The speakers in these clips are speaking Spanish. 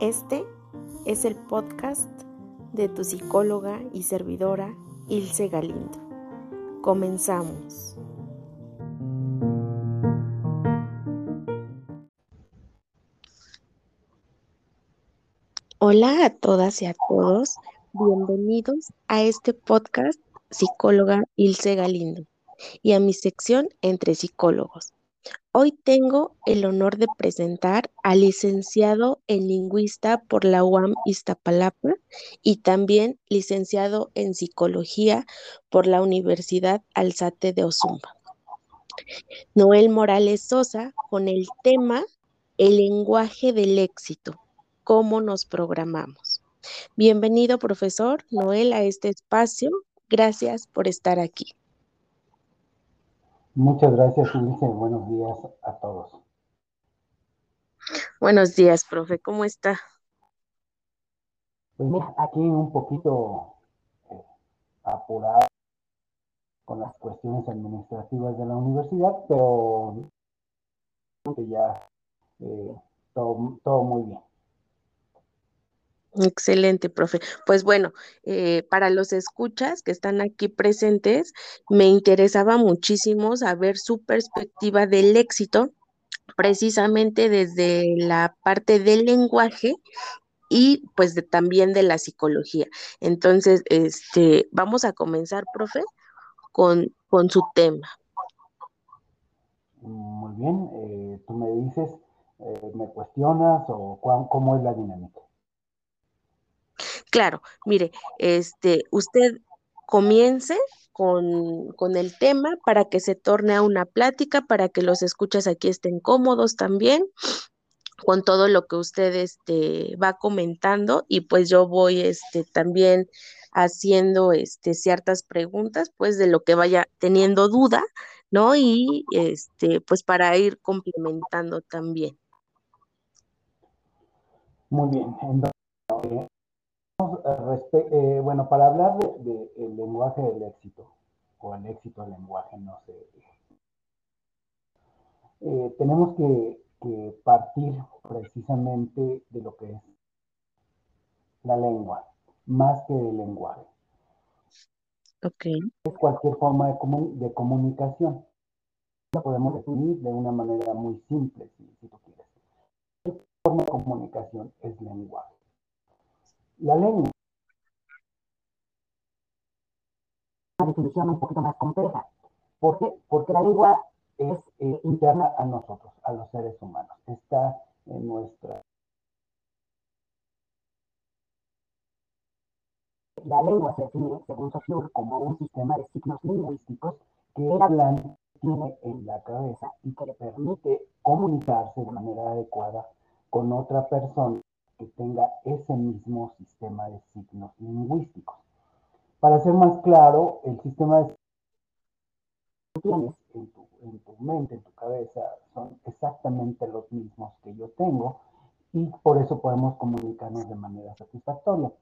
Este es el podcast de tu psicóloga y servidora Ilse Galindo. Comenzamos. Hola a todas y a todos, bienvenidos a este podcast psicóloga Ilse Galindo y a mi sección entre psicólogos. Hoy tengo el honor de presentar al licenciado en lingüista por la UAM Iztapalapa y también licenciado en psicología por la Universidad Alzate de Ozumba. Noel Morales Sosa con el tema El lenguaje del éxito, cómo nos programamos. Bienvenido, profesor Noel, a este espacio. Gracias por estar aquí. Muchas gracias, Ulises. Buenos días a todos. Buenos días, profe. ¿Cómo está? Pues mira, aquí un poquito eh, apurado con las cuestiones administrativas de la universidad, pero ya eh, todo, todo muy bien. Excelente, profe. Pues bueno, eh, para los escuchas que están aquí presentes, me interesaba muchísimo saber su perspectiva del éxito, precisamente desde la parte del lenguaje y pues también de la psicología. Entonces, este, vamos a comenzar, profe, con, con su tema. Muy bien, eh, tú me dices, eh, me cuestionas o cómo es la dinámica. Claro, mire, este, usted comience con, con, el tema para que se torne a una plática, para que los escuchas aquí estén cómodos también con todo lo que usted este, va comentando y pues yo voy este, también haciendo este, ciertas preguntas pues de lo que vaya teniendo duda, ¿no? Y este, pues para ir complementando también. Muy bien, eh, bueno, para hablar del de, lenguaje del éxito, o el éxito del lenguaje, no sé, eh, tenemos que, que, partir precisamente de lo que es la lengua, más que el lenguaje. Okay. Es cualquier forma de, comun de comunicación. La podemos definir de una manera muy simple, si, si tú quieres. ¿Qué forma de comunicación es lenguaje? La lengua una definición un poquito más compleja. ¿Por qué? Porque la lengua es eh, interna a nosotros, a los seres humanos. Está en nuestra... La lengua se define, según Saussure, como un sistema de signos lingüísticos que el hablante tiene en la cabeza y que le permite comunicarse de manera adecuada con otra persona que tenga ese mismo sistema de signos lingüísticos. Para ser más claro, el sistema de tienes en tu, en tu mente, en tu cabeza, son exactamente los mismos que yo tengo y por eso podemos comunicarnos de manera satisfactoria.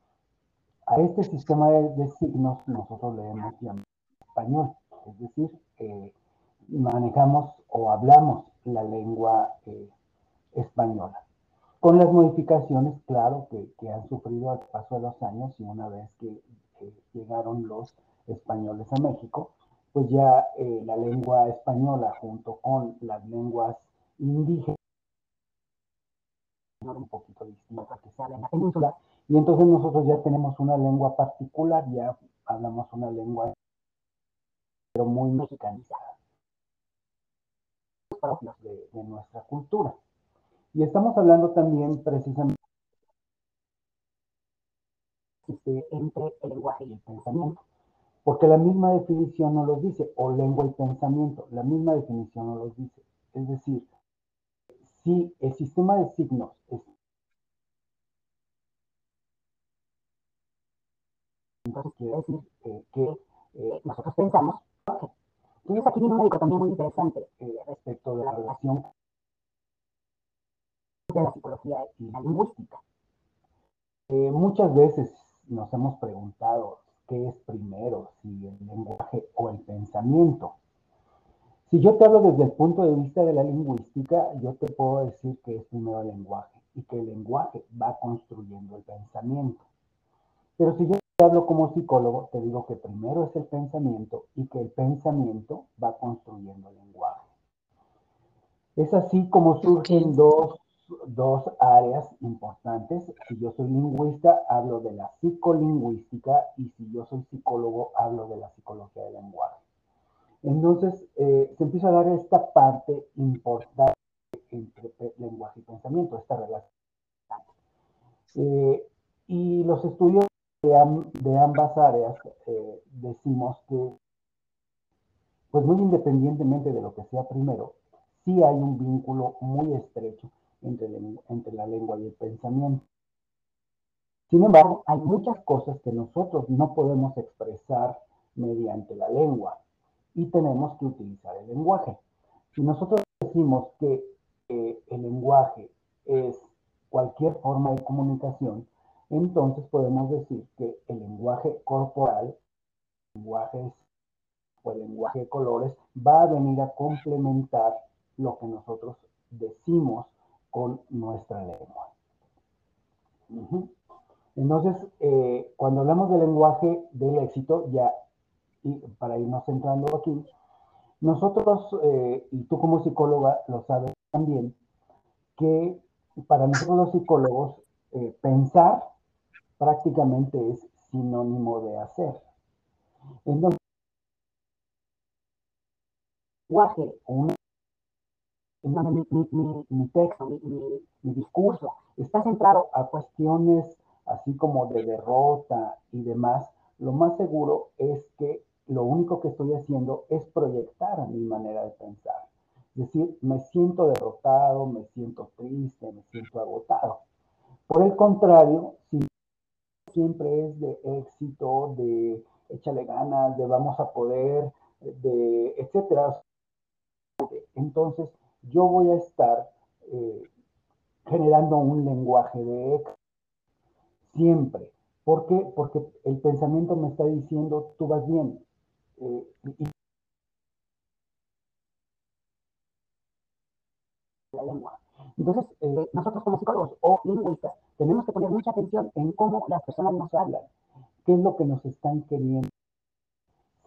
A este sistema de, de signos nosotros le hemos español, es decir, manejamos o hablamos la lengua eh, española con las modificaciones, claro, que, han sufrido al paso de los años y una vez que, llegaron los españoles a México, pues ya eh, la lengua española junto con las lenguas indígenas un poquito distintas que hablan en la península, y entonces nosotros ya tenemos una lengua particular, ya hablamos una lengua pero muy mexicanizada, de, de nuestra cultura. Y estamos hablando también precisamente entre el lenguaje y el pensamiento, porque la misma definición no los dice, o lengua y pensamiento, la misma definición no los dice. Es decir, si el sistema de signos es... Entonces quiere decir que eh, nosotros pensamos, entonces aquí viene una dicotomía muy interesante eh, respecto de la relación la psicología y la lingüística. Eh, muchas veces nos hemos preguntado qué es primero, si el lenguaje o el pensamiento. Si yo te hablo desde el punto de vista de la lingüística, yo te puedo decir que es primero el lenguaje. y que el lenguaje va construyendo el pensamiento. Pero si yo hablo como psicólogo, te digo que primero es el pensamiento y que el pensamiento va construyendo el lenguaje. Es así como surgen dos, dos áreas importantes. Si yo soy lingüista, hablo de la psicolingüística y si yo soy psicólogo, hablo de la psicología del lenguaje. Entonces, eh, se empieza a dar esta parte importante entre lenguaje y pensamiento, esta relación. Eh, y los estudios de, ambas áreas eh, decimos que, pues muy independientemente de lo que sea primero, sí hay un vínculo muy estrecho entre, entre la lengua y el pensamiento. Sin embargo, hay muchas cosas que nosotros no podemos expresar mediante la lengua y tenemos que utilizar el lenguaje. Si nosotros decimos que eh, el lenguaje es cualquier forma de comunicación, entonces podemos decir que el lenguaje corporal, el lenguaje o el lenguaje de colores va a venir a complementar lo que nosotros decimos con nuestra lengua. Entonces, eh, cuando hablamos del lenguaje del éxito, ya y para irnos centrando aquí, nosotros, eh, y tú como psicóloga lo sabes también, que para nosotros los psicólogos, eh, pensar prácticamente es sinónimo de hacer. Entonces, lenguaje, mi, texto, mi, discurso, está centrado a cuestiones así como de derrota y demás, lo más seguro es que lo único que estoy haciendo es proyectar mi manera de pensar. Es decir, me siento derrotado, me siento triste, me siento agotado. Por el contrario, si siempre es de éxito, de échale ganas, de vamos a poder, de etcétera, entonces yo voy a estar eh, generando un lenguaje de éxito siempre. ¿Por qué? Porque el pensamiento me está diciendo, tú vas bien, eh, la lengua. Entonces, eh, nosotros como psicólogos o lingüistas tenemos que poner mucha atención en cómo las personas nos hablan, qué es lo que nos están queriendo.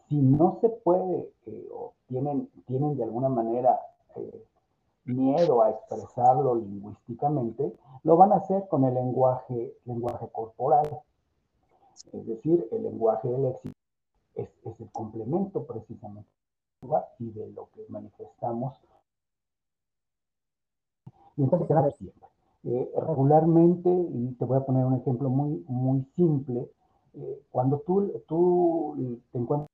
Si no se puede eh, o tienen, tienen de alguna manera miedo a expresarlo lingüísticamente, lo van a hacer con el lenguaje, lenguaje corporal, es decir, el lenguaje del éxito es, el complemento precisamente y de lo que manifestamos. Y entonces siempre. Eh, regularmente, y te voy a poner un ejemplo muy, muy simple, eh, cuando tú, tú te encuentras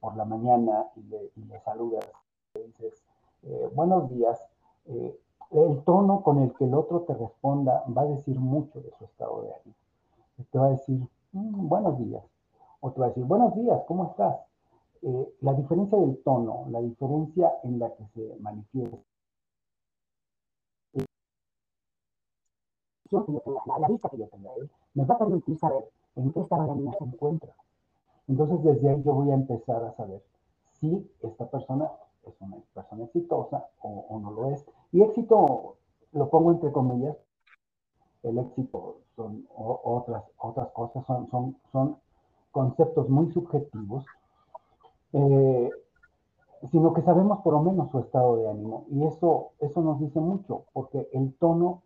por la mañana y le, saludas, le dices eh, buenos días, el tono con el que el otro te responda va a decir mucho de su estado de ánimo. Te va a decir, mm, buenos días, o te va a decir, buenos días, ¿cómo estás? Eh, la diferencia del tono, la diferencia en la que se manifiesta, la, vista que yo tenga me va a permitir saber en qué estado de ánimo se encuentra. Entonces, desde ahí yo voy a empezar a saber si esta persona es una persona exitosa o, no lo es. Y éxito lo pongo entre comillas. El éxito son otras, otras cosas, son, son, son conceptos muy subjetivos, eh, sino que sabemos por lo menos su estado de ánimo. Y eso, eso nos dice mucho, porque el tono,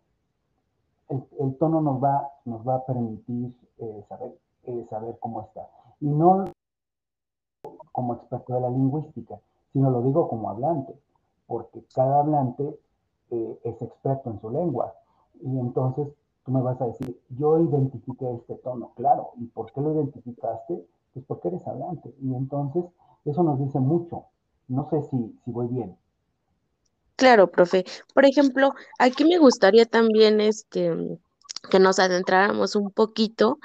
el, tono nos va, nos va a permitir eh, saber, eh, saber cómo está. Y no como experto de la lingüística, sino lo digo como hablante, porque cada hablante es experto en su lengua. Y entonces tú me vas a decir, yo identifiqué este tono, claro, ¿y por qué lo identificaste? Pues porque eres hablante. Y entonces eso nos dice mucho. No sé si, si voy bien. Claro, profe. Por ejemplo, aquí me gustaría también este, que nos adentráramos un poquito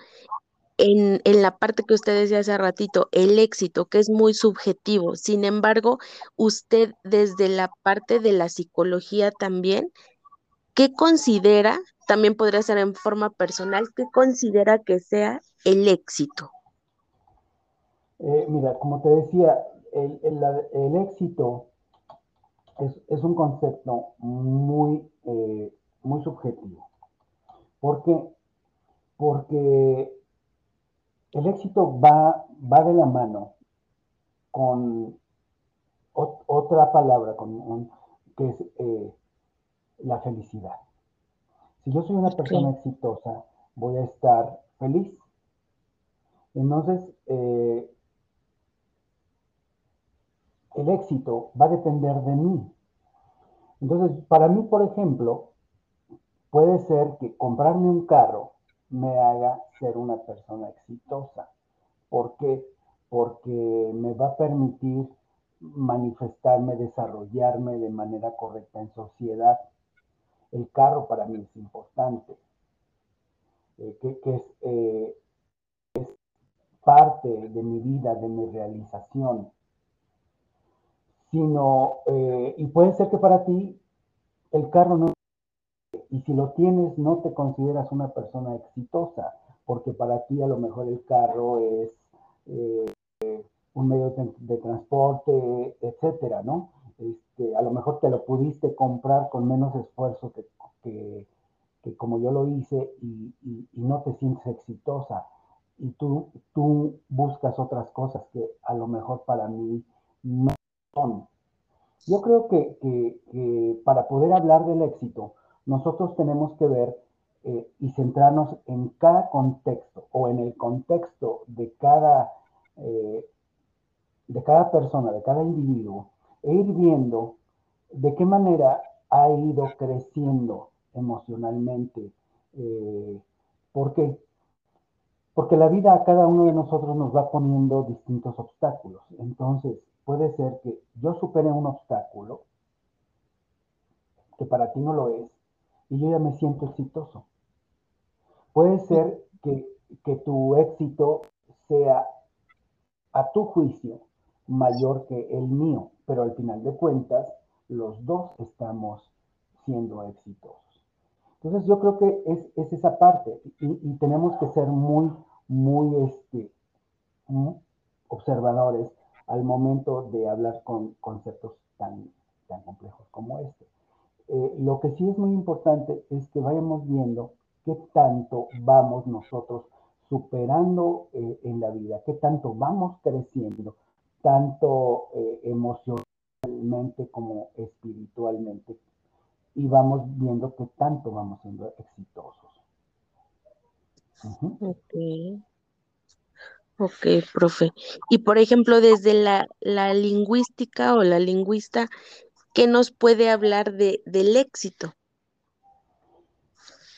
en, en, la parte que usted decía hace ratito, el éxito, que es muy subjetivo. Sin embargo, usted desde la parte de la psicología también, ¿qué considera también podría ser en forma personal, ¿qué considera que sea el éxito? Eh, mira, como te decía, el, éxito es, un concepto muy, eh, muy subjetivo. ¿Por qué? Porque el éxito va, va de la mano con otra palabra, con que es eh, la felicidad. Si yo soy una persona exitosa, voy a estar feliz. Entonces, eh, el éxito va a depender de mí. Entonces, para mí, por ejemplo, puede ser que comprarme un carro me haga ser una persona exitosa. ¿Por qué? Porque me va a permitir manifestarme, desarrollarme de manera correcta en sociedad. El carro para mí es importante, eh, que, es, eh, es parte de mi vida, de mi realización sino, eh, y puede ser que para ti el carro no, y si lo tienes no te consideras una persona exitosa, porque para ti a lo mejor el carro es eh, un medio de, transporte, etcétera, ¿no? Este, a lo mejor te lo pudiste comprar con menos esfuerzo que, como yo lo hice y, no te sientes exitosa. Y tú, tú buscas otras cosas que a lo mejor para mí no yo creo que, para poder hablar del éxito, nosotros tenemos que ver eh, y centrarnos en cada contexto o en el contexto de cada, eh, de cada persona, de cada individuo, e ir viendo de qué manera ha ido creciendo emocionalmente. Eh, ¿Por qué? Porque la vida a cada uno de nosotros nos va poniendo distintos obstáculos. Entonces, puede ser que yo supere un obstáculo que para ti no lo es y yo ya me siento exitoso. Puede ser que, tu éxito sea a tu juicio mayor que el mío, pero al final de cuentas los dos estamos siendo exitosos. Entonces yo creo que es, esa parte y, tenemos que ser muy, muy este, observadores al momento de hablar con conceptos tan, tan complejos como este. Eh, lo que sí es muy importante es que vayamos viendo qué tanto vamos nosotros superando eh, en la vida, qué tanto vamos creciendo, tanto eh, emocionalmente como espiritualmente, y vamos viendo qué tanto vamos siendo exitosos. Ok, profe. Y por ejemplo, desde la, lingüística o la lingüista, ¿qué nos puede hablar de, del éxito?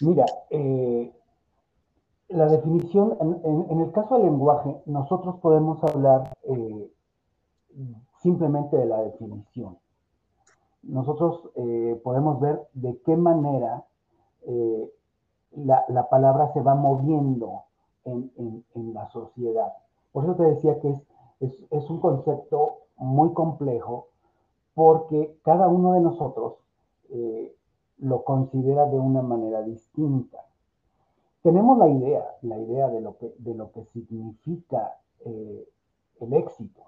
Mira, eh, la definición, en, el caso del lenguaje, nosotros podemos hablar eh, simplemente de la definición. Nosotros eh, podemos ver de qué manera la, la, palabra se va moviendo en, la sociedad. Por eso te decía que es, un concepto muy complejo porque cada uno de nosotros lo considera de una manera distinta. Tenemos la idea, la idea de lo que, de lo que significa eh, el éxito,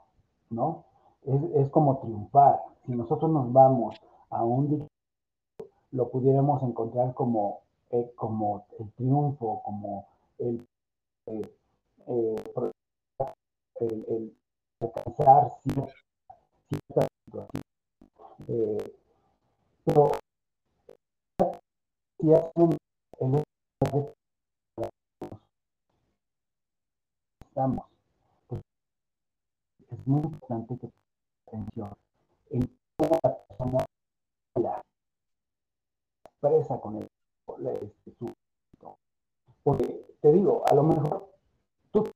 ¿no? Es, como triunfar. Si nosotros nos vamos a un lo pudiéramos encontrar como, eh, como el triunfo, como el eh, alcanzar cierta, situación. Eh, pero hacen el estamos, pues, es muy importante que atención en toda la persona la expresa con el, este, su porque te digo, a lo mejor tú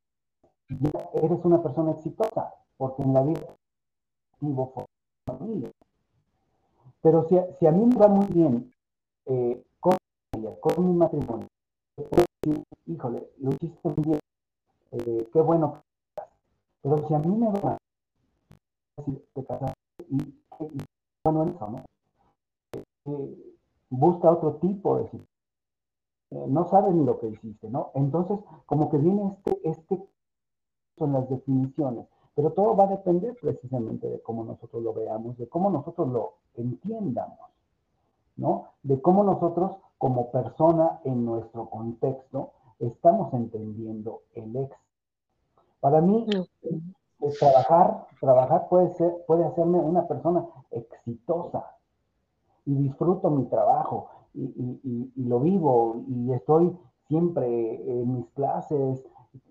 ya eres una persona exitosa, porque en la vida vivo familia. Pero si, si, a mí me va muy bien eh, con con mi matrimonio, decir, híjole, lo hiciste muy bien, eh, qué bueno. Pero si a mí me va mal, te casaste y, y, bueno eso, ¿no? Eh, busca otro tipo de situación eh, no sabes ni lo que hiciste, ¿no? Entonces, como que viene este, este, son las definiciones, pero todo va a depender precisamente de cómo nosotros lo veamos, de cómo nosotros lo entiendamos, ¿no? De cómo nosotros como persona en nuestro contexto estamos entendiendo el ex. Para mí, trabajar, trabajar puede, ser, puede hacerme una persona exitosa y disfruto mi trabajo y, lo vivo y estoy siempre en mis clases,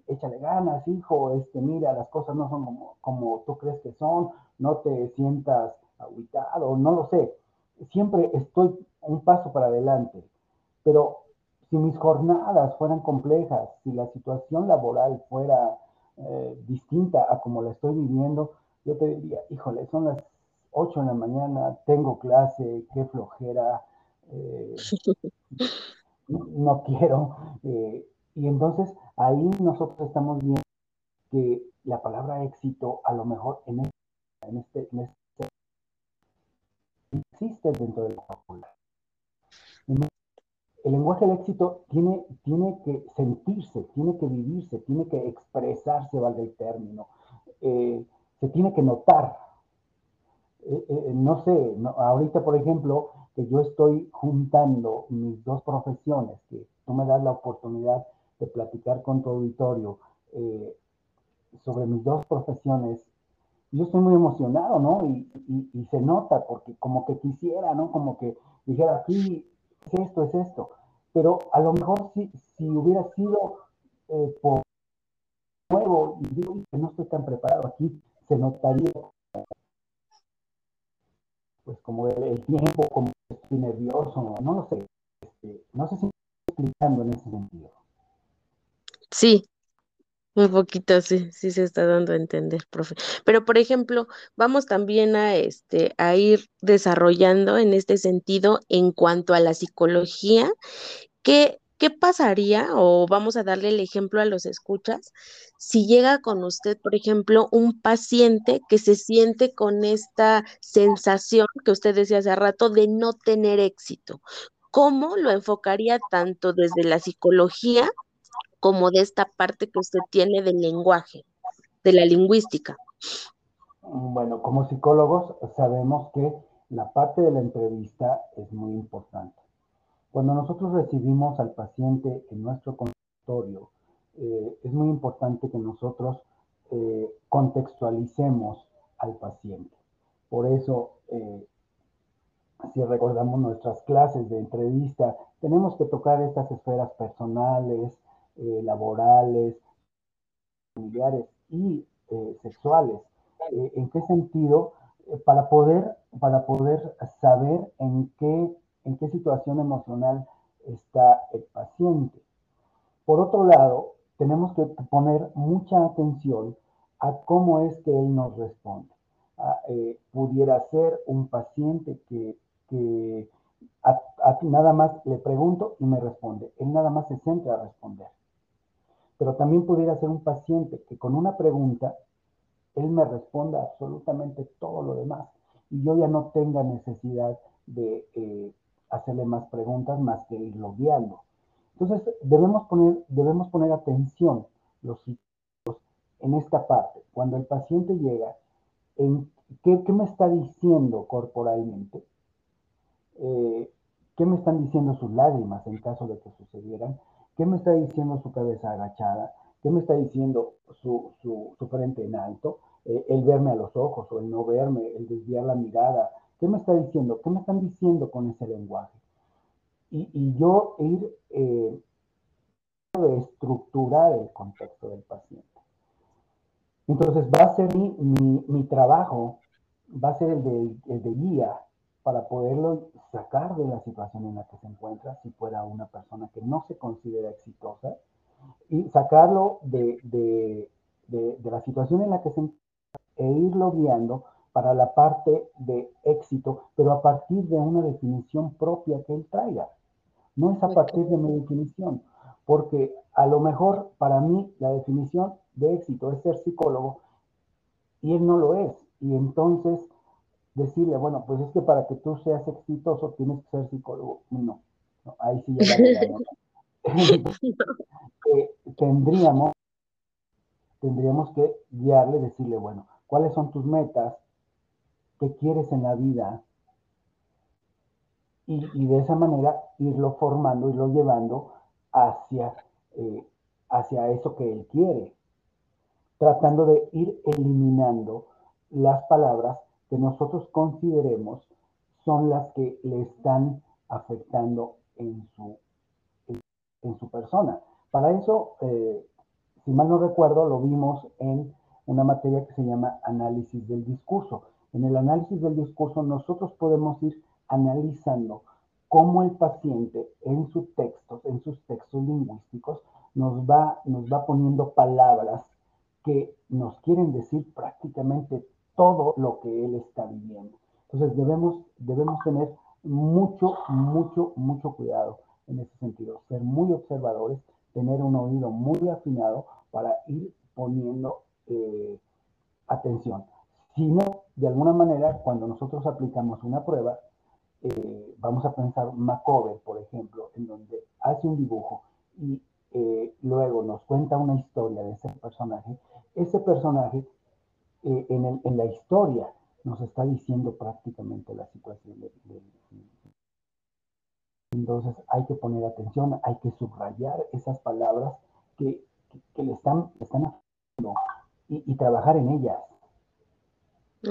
échale ganas, hijo, este, mira, las cosas no son como, como tú crees que son, no te sientas aguitado, no lo sé. Siempre estoy un paso para adelante, pero si mis jornadas fueran complejas, si la situación laboral fuera eh, distinta a como la estoy viviendo, yo te diría, híjole, son las 8 de la mañana, tengo clase, qué flojera, eh, no, quiero. Eh, y entonces ahí nosotros estamos viendo que la palabra éxito a lo mejor en este, en este, en este existe dentro del vocabulario. El lenguaje del éxito tiene, tiene que sentirse, tiene que vivirse, tiene que expresarse, valga el término, eh, se tiene que notar. Eh, eh, no sé, ahorita por ejemplo, que yo estoy juntando mis dos profesiones, que tú me das la oportunidad de platicar con tu auditorio sobre mis dos profesiones yo estoy muy emocionado, ¿no? Y, se nota porque como que quisiera, ¿no? Como que dijera, aquí es esto, es esto. Pero a lo mejor si, si hubiera sido eh, por nuevo y digo que no estoy tan preparado aquí, se notaría pues como el, tiempo, como estoy nervioso, no lo sé. Este, no sé si estoy explicando en ese sentido. Sí, un poquito, sí, sí se está dando a entender, profe. Pero, por ejemplo, vamos también a, este, a ir desarrollando en este sentido en cuanto a la psicología, ¿qué, qué pasaría, o vamos a darle el ejemplo a los escuchas, si llega con usted, por ejemplo, un paciente que se siente con esta sensación que usted decía hace rato de no tener éxito? ¿Cómo lo enfocaría tanto desde la psicología como de esta parte que usted tiene del lenguaje, de la lingüística? Bueno, como psicólogos sabemos que la parte de la entrevista es muy importante. Cuando nosotros recibimos al paciente en nuestro consultorio, eh, es muy importante que nosotros eh, contextualicemos al paciente. Por eso, eh, si recordamos nuestras clases de entrevista, tenemos que tocar estas esferas personales, eh, laborales, familiares y eh, sexuales. Eh, ¿En qué sentido? para, poder, para poder saber en qué, en qué situación emocional está el paciente. Por otro lado, tenemos que poner mucha atención a cómo es que él nos responde. Ah, pudiera ser un paciente que, que a, nada más le pregunto y me responde. Él nada más se centra a responder pero también pudiera ser un paciente que con una pregunta, él me responda absolutamente todo lo demás y yo ya no tenga necesidad de eh, hacerle más preguntas más que irlo guiando. Entonces, debemos poner, debemos poner atención los psicólogos en esta parte. Cuando el paciente llega, en qué, me está diciendo corporalmente, eh, qué me están diciendo sus lágrimas en caso de que sucedieran, ¿Qué me está diciendo su cabeza agachada? ¿Qué me está diciendo su, frente en alto? Eh, el verme a los ojos o el no verme, el desviar la mirada. ¿Qué me está diciendo? ¿Qué me están diciendo con ese lenguaje? Y, yo ir eh, estructurar el contexto del paciente. Entonces va a ser mi, trabajo, va a ser de, el de guía para poderlo sacar de la situación en la que se encuentra, si fuera una persona que no se considera exitosa, y sacarlo de, la situación en la que se encuentra e irlo guiando para la parte de éxito, pero a partir de una definición propia que él traiga. No es a partir de mi definición, porque a lo mejor para mí la definición de éxito es ser psicólogo y él no lo es. Y entonces decirle, bueno, pues es que para que tú seas exitoso tienes que ser psicólogo. No, ahí sí ya eh, tendríamos, tendríamos que guiarle, decirle, bueno, ¿cuáles son tus metas? ¿Qué quieres en la vida? y, de esa manera irlo formando, irlo llevando hacia, eh, hacia eso que él quiere, tratando de ir eliminando las palabras que nosotros consideremos son las que le están afectando en su, en, su persona. Para eso, eh, si mal no recuerdo, lo vimos en una materia que se llama análisis del discurso. En el análisis del discurso nosotros podemos ir analizando cómo el paciente en sus textos, en sus textos lingüísticos, nos va, nos va poniendo palabras que nos quieren decir prácticamente todo lo que él está viviendo. Entonces debemos, debemos tener mucho, mucho, mucho cuidado en ese sentido, ser muy observadores, tener un oído muy afinado para ir poniendo eh, atención. Si no, de alguna manera, cuando nosotros aplicamos una prueba, eh, vamos a pensar Macover, por ejemplo, en donde hace un dibujo y eh, luego nos cuenta una historia de ese personaje, ese personaje eh, en, la historia nos está diciendo prácticamente la situación de, entonces hay que poner atención, hay que subrayar esas palabras que, le están, están haciendo y, trabajar en ellas.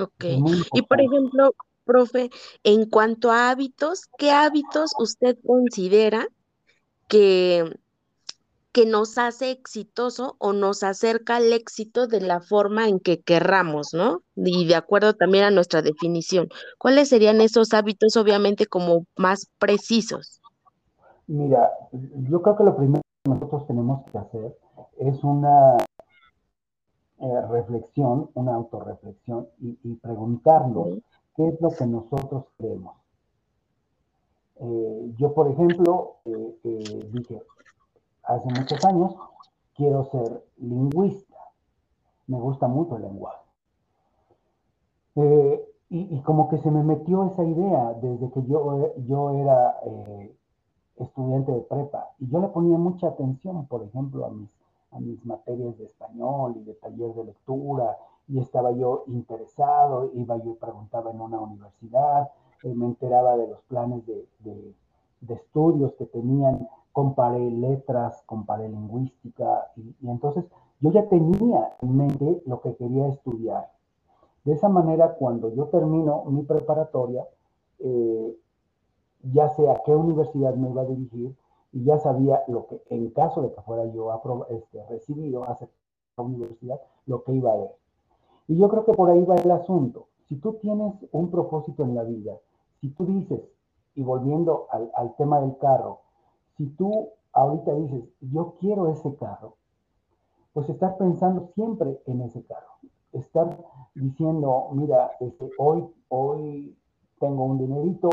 Ok. Y por ejemplo, profe, en cuanto a hábitos, ¿qué hábitos usted considera que, que nos hace exitoso o nos acerca al éxito de la forma en que querramos, ¿no? Y de acuerdo también a nuestra definición. ¿Cuáles serían esos hábitos, obviamente, como más precisos? Mira, yo creo que lo primero que nosotros tenemos que hacer es una eh, reflexión, una autorreflexión y, preguntarnos qué es lo que nosotros creemos. Eh, yo, por ejemplo, eh, dije, hace muchos años, quiero ser lingüista. Me gusta mucho el lenguaje. Y, como que se me metió esa idea desde que yo, yo era estudiante de prepa. Y yo le ponía mucha atención, por ejemplo, a mis a mis materias de español y de taller de lectura, y estaba yo interesado, iba yo preguntaba en una universidad, eh, me enteraba de los planes de, estudios que tenían, comparé letras, comparé lingüística, y, entonces yo ya tenía en mente lo que quería estudiar. De esa manera, cuando yo termino mi preparatoria, eh, ya sé a qué universidad me iba a dirigir, y ya sabía lo que, en caso de que fuera yo este, recibido a la universidad, lo que iba a ver. Y yo creo que por ahí va el asunto. Si tú tienes un propósito en la vida, si tú dices, y volviendo al, al tema del carro, si tú ahorita dices, yo quiero ese carro, pues estar pensando siempre en ese carro. Estar diciendo, mira, este, hoy, hoy tengo un dinerito,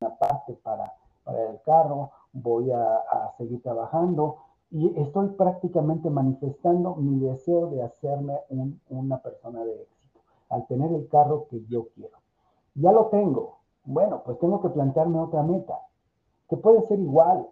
una parte para, para el carro, voy a, seguir trabajando y estoy prácticamente manifestando mi deseo de hacerme una persona de éxito, al tener el carro que yo quiero. Ya lo tengo. Bueno, pues tengo que plantearme otra meta, que puede ser igual,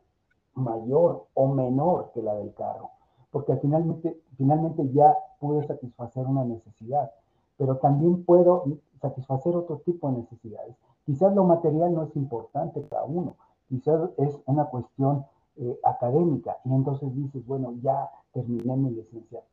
mayor o menor que la del carro, porque finalmente, finalmente ya pude satisfacer una necesidad, pero también puedo satisfacer otro tipo de necesidades. Quizás lo material no es importante para uno, quizás es una cuestión eh, académica y entonces dices, bueno, ya terminé mi licenciatura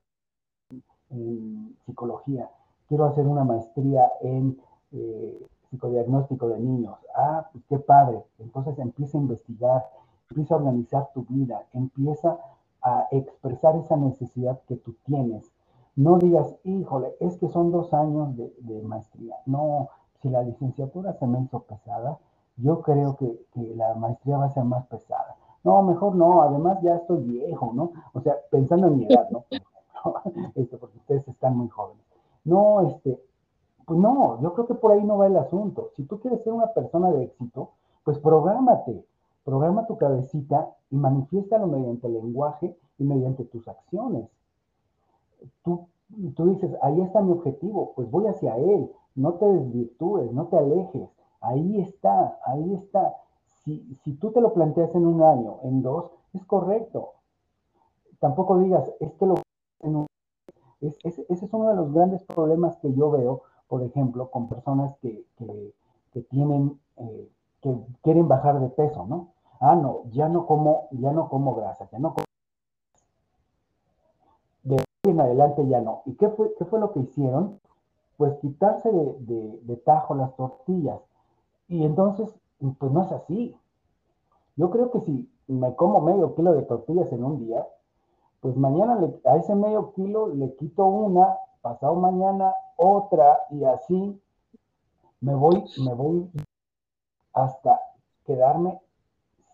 en psicología, quiero hacer una maestría en eh, psicodiagnóstico de niños. Ah, pues qué padre. Entonces empieza a investigar, empieza a organizar tu vida, empieza a expresar esa necesidad que tú tienes. No digas, híjole, es que son dos años de, de maestría. No, si la licenciatura se me hizo pesada, yo creo que, la maestría va a ser más pesada. No, mejor no, además ya estoy viejo, ¿no? O sea, pensando en mi edad, ¿no? Esto, porque ustedes están muy jóvenes. No, este, pues no, yo creo que por ahí no va el asunto. Si tú quieres ser una persona de éxito, pues prográmate, programa tu cabecita y manifiéstalo mediante el lenguaje y mediante tus acciones. Tú, tú dices, ahí está mi objetivo, pues voy hacia él, no te desvirtúes, no te alejes, Ahí está, ahí está. Si, si tú te lo planteas en un año, en dos, es correcto. Tampoco digas, es que lo... Es, ese es uno de los grandes problemas que yo veo, por ejemplo, con personas que, que, tienen eh, que quieren bajar de peso, ¿no? Ah, no, ya no como, ya no como grasa, ya no como de ahí en adelante ya no. ¿Y qué fue, qué fue lo que hicieron? Pues quitarse de, de, tajo las tortillas. Y entonces, pues no es así. Yo creo que si me como medio kilo de tortillas en un día, pues mañana a ese medio kilo le quito una, pasado mañana otra y así me voy, me voy hasta quedarme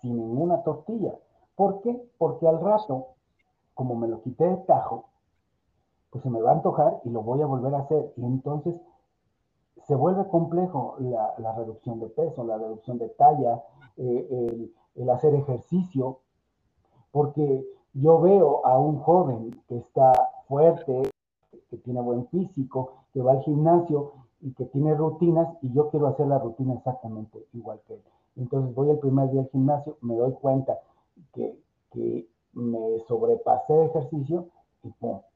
sin ninguna tortilla. ¿Por qué? Porque al rato como me lo quité de tajo, pues se me va a antojar y lo voy a volver a hacer. Y entonces se vuelve complejo la, reducción de peso, la reducción de talla, eh, el, hacer ejercicio, porque yo veo a un joven que está fuerte, que tiene buen físico, que va al gimnasio y que tiene rutinas y yo quiero hacer la rutina exactamente igual que él. Entonces voy el primer día al gimnasio, me doy cuenta que, que me sobrepasé de ejercicio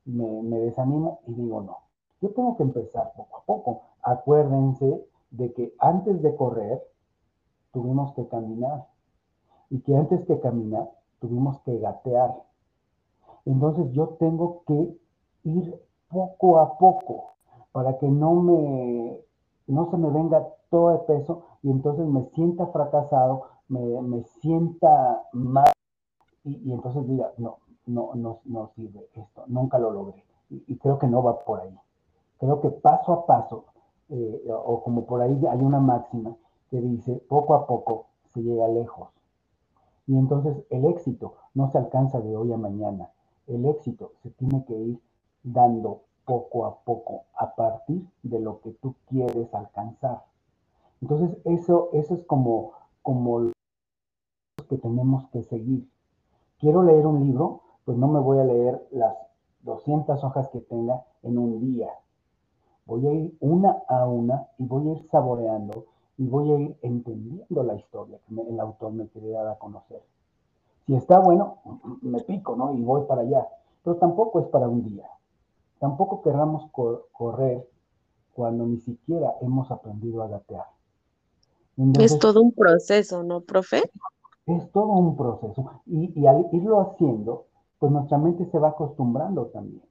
y me, desanimo y digo no. Yo tengo que empezar poco a poco. Acuérdense de que antes de correr tuvimos que caminar y que antes que caminar tuvimos que gatear. Entonces yo tengo que ir poco a poco para que no me no se me venga todo el peso y entonces me sienta fracasado, me, me sienta mal y, entonces diga, no, no, no, no sirve esto, nunca lo logré. Y, creo que no va por ahí. Creo que paso a paso, eh, o como por ahí hay una máxima que dice, poco a poco se llega lejos. Y entonces el éxito no se alcanza de hoy a mañana. El éxito se tiene que ir dando poco a poco a partir de lo que tú quieres alcanzar. Entonces eso, eso es como, como lo que tenemos que seguir quiero leer un libro, pues no me voy a leer las 200 hojas que tenga en un día. Voy a ir una a una y voy a ir saboreando y voy a ir entendiendo la historia que el autor me quiere dar a conocer. Si está bueno, me pico, ¿no? Y voy para allá. Pero tampoco es para un día. Tampoco querramos correr cuando ni siquiera hemos aprendido a gatear. es todo un proceso, ¿no, profe? Es todo un proceso. Y, al irlo haciendo, pues nuestra mente se va acostumbrando también.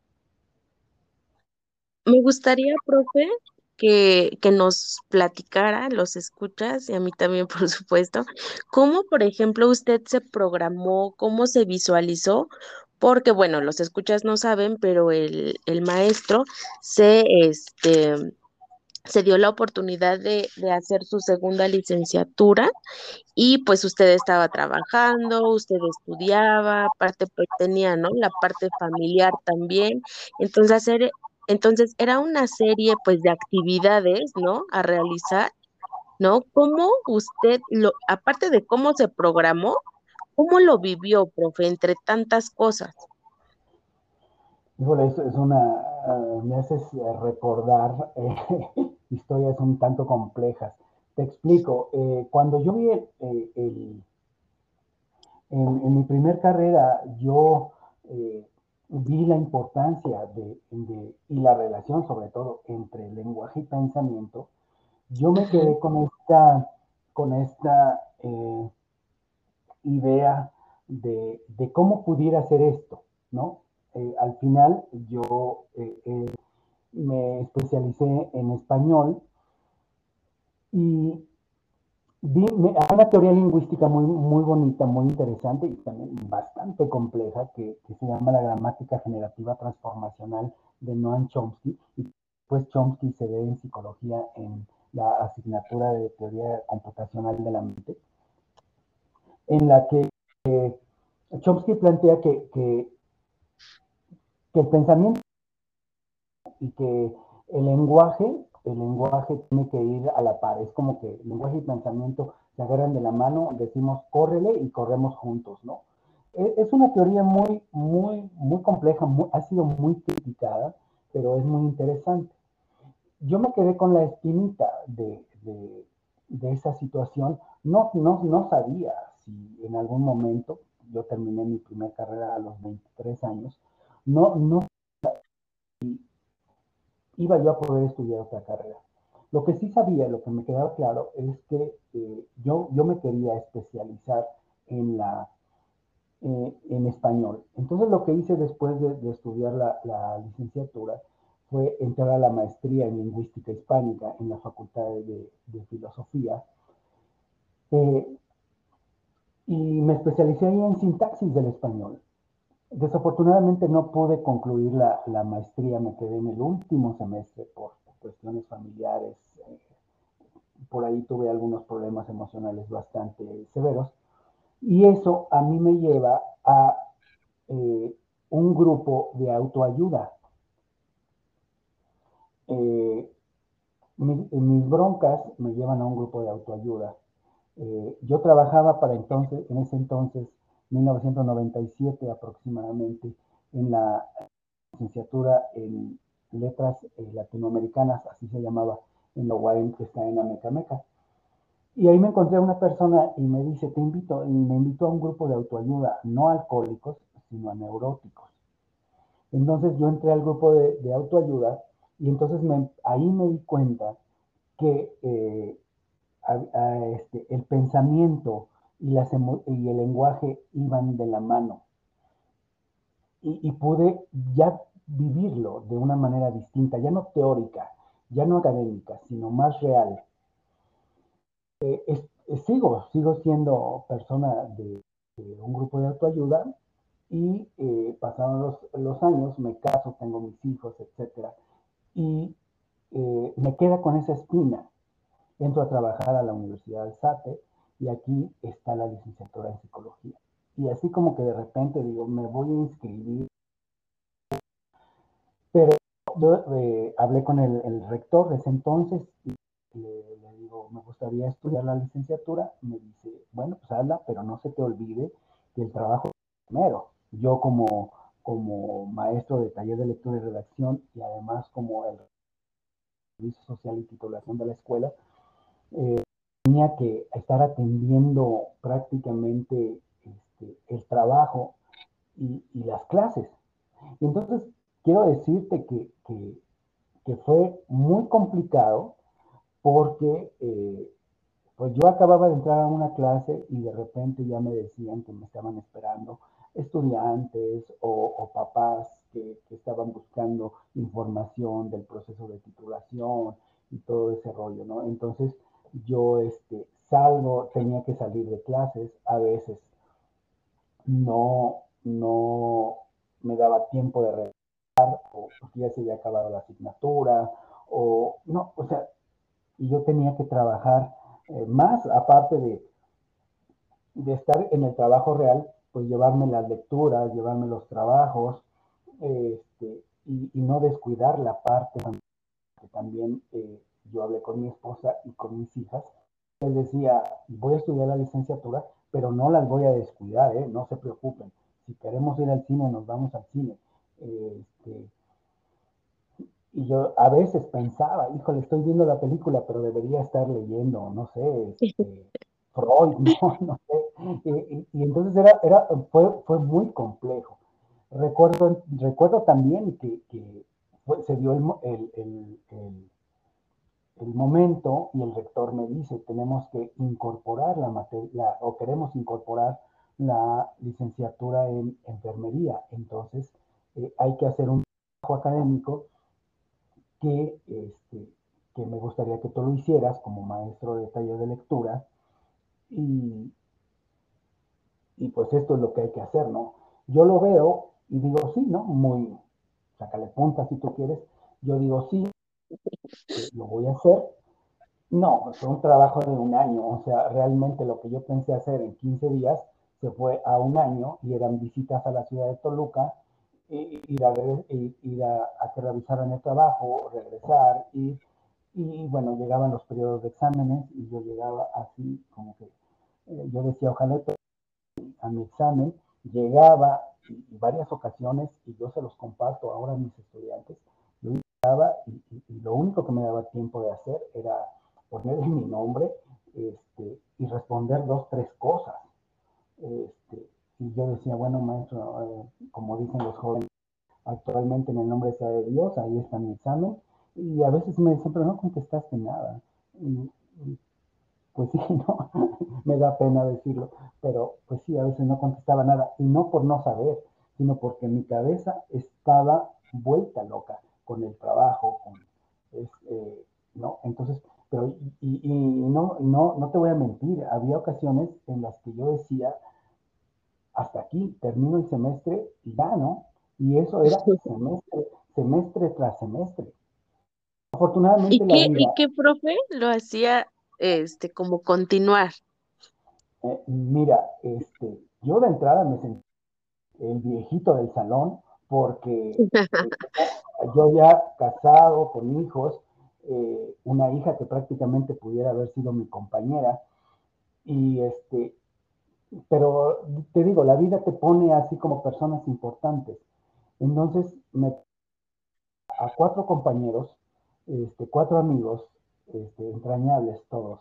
Me gustaría, profe, que, que, nos platicara, los escuchas y a mí también, por supuesto, cómo, por ejemplo, usted se programó, cómo se visualizó, porque, bueno, los escuchas no saben, pero el, el maestro se, este, se dio la oportunidad de, hacer su segunda licenciatura y pues usted estaba trabajando, usted estudiaba, aparte pues tenía, ¿no? La parte familiar también. Entonces, hacer, entonces era una serie pues de actividades, ¿no? A realizar, ¿no? ¿Cómo usted, lo, aparte de cómo se programó, cómo lo vivió, profe, entre tantas cosas? Híjole, es una, ah, me haces eh, recordar eh, historias un tanto complejas. Te explico, eh, cuando yo vi el, en, mi primer carrera, yo vi la importancia de, y la relación sobre todo entre lenguaje y pensamiento, yo me quedé con esta, con esta idea de, cómo pudiera hacer esto, ¿no? Eh, al final yo eh, eh, me especialicé en español y vi una teoría lingüística muy, muy bonita, muy interesante y también bastante compleja que, se llama la gramática generativa transformacional de Noam Chomsky. Y pues Chomsky se ve en psicología en la asignatura de teoría computacional de la mente, en la que Chomsky plantea que que el pensamiento y que el lenguaje, el lenguaje tiene que ir a la par. Es como que lenguaje y pensamiento se agarran de la mano, decimos córrele y corremos juntos, ¿no? E, es una teoría muy, muy, muy compleja, ha sido muy criticada, pero es muy interesante. Yo me quedé con la espinita de, de, esa situación. No, no, no sabía en algún momento, yo terminé mi primera carrera a los 23 años, no, no iba yo a poder estudiar otra carrera. Lo que sí sabía, lo que me quedaba claro, es que eh, yo, yo me quería especializar en, la, eh, en español. Entonces lo que hice después de, estudiar la, licenciatura fue entrar a la maestría en lingüística hispánica en la Facultad de, Filosofía. Eh, y me especialicé en sintaxis del español. Desafortunadamente no pude concluir la, la, maestría, me quedé en el último semestre por cuestiones familiares. Eh, por ahí tuve algunos problemas emocionales bastante severos. Y eso a mí me lleva a eh, un grupo de autoayuda. Eh, mis broncas me llevan a un grupo de autoayuda. Yo trabajaba para entonces, en ese entonces, 1997 aproximadamente, en la licenciatura en letras eh, latinoamericanas, así se llamaba, en la que está en Amecameca. Y ahí me encontré a una persona y me dice, te invito, y me invitó a un grupo de autoayuda, no alcohólicos, sino a neuróticos. Entonces yo entré al grupo de, autoayuda y entonces ahí me di cuenta que eh, este, el pensamiento y, el lenguaje iban de la mano. Y, pude ya vivirlo de una manera distinta, ya no teórica, ya no académica, sino más real. Eh, sigo, sigo siendo persona de, un grupo de autoayuda y eh, los, años me caso, tengo mis hijos, etc. Y eh, me queda con esa espina. Entro a trabajar a la Universidad del SATE y aquí está la licenciatura en psicología. Y así como que de repente digo, me voy a inscribir. Pero yo eh, hablé con el, rector de ese entonces y le, digo, me gustaría estudiar la licenciatura. Me dice, bueno, pues habla, pero no se te olvide que el trabajo primero. Yo como, como maestro de taller de lectura y redacción y además como el servicio social y titulación de la escuela, eh, tenía que estar atendiendo prácticamente este, el trabajo y, las clases. Y entonces, quiero decirte que, fue muy complicado porque eh, pues yo acababa de entrar a una clase y de repente ya me decían que me estaban esperando estudiantes o, papás que, que, estaban buscando información del proceso de titulación y todo ese rollo, ¿no? Entonces, yo este, salgo, tenía que salir de clases, a veces no, no me daba tiempo de regresar, o ya se había acabado la asignatura, o no, o sea, y yo tenía que trabajar eh, más, aparte de, de estar en el trabajo real, pues llevarme las lecturas, llevarme los trabajos, este, y, no descuidar la parte que también eh, yo hablé con mi esposa y con mis hijas, les decía, voy a estudiar la licenciatura, pero no las voy a descuidar, ¿eh? no se preocupen. Si queremos ir al cine, nos vamos al cine. Este, y yo a veces pensaba, híjole, estoy viendo la película, pero debería estar leyendo, no sé, este, Freud, no, no sé. Y, entonces era, era, fue, fue muy complejo. Recuerdo, recuerdo también que, que se dio el, el, el el momento y el rector me dice, tenemos que incorporar la materia, o queremos incorporar la licenciatura en enfermería. Entonces, eh, hay que hacer un trabajo académico que, este, que me gustaría que tú lo hicieras como maestro de taller de lectura. Y, y pues esto es lo que hay que hacer, ¿no? Yo lo veo y digo, sí, ¿no? Muy, sácale punta si tú quieres. Yo digo, sí, lo voy a hacer. No, fue un trabajo de un año, o sea, realmente lo que yo pensé hacer en 15 días se fue a un año y eran visitas a la ciudad de Toluca, ir a, ir a, que revisaran el trabajo, regresar, ir, y bueno, llegaban los periodos de exámenes y yo llegaba así como que, eh, yo decía, ojalá a mi examen, llegaba y, varias ocasiones, y yo se los comparto ahora a mis estudiantes, y, lo único que me daba tiempo de hacer era poner mi nombre este, y responder dos, tres cosas. Este, y yo decía, bueno, maestro, eh, como dicen los jóvenes, actualmente en el nombre sea de Dios, ahí está mi examen, Y a veces me dicen, pero no contestaste nada. Pues sí, no, me da pena decirlo, pero pues sí, a veces no contestaba nada. Y no por no saber, sino porque mi cabeza estaba vuelta loca con el trabajo, con, eh, ¿no? Entonces, pero, y, y, no, no, no te voy a mentir, había ocasiones en las que yo decía, hasta aquí, termino el semestre y ya, ¿no? Y eso era semestre, semestre tras semestre. Afortunadamente ¿Y qué, ¿Y qué profe lo hacía este, como continuar? Eh, mira, este, yo de entrada me sentí el viejito del salón porque yo ya casado con hijos, eh, una hija que prácticamente pudiera haber sido mi compañera, y este, pero te digo, la vida te pone así como personas importantes. Entonces, me, a cuatro compañeros, este, cuatro amigos, este, entrañables todos,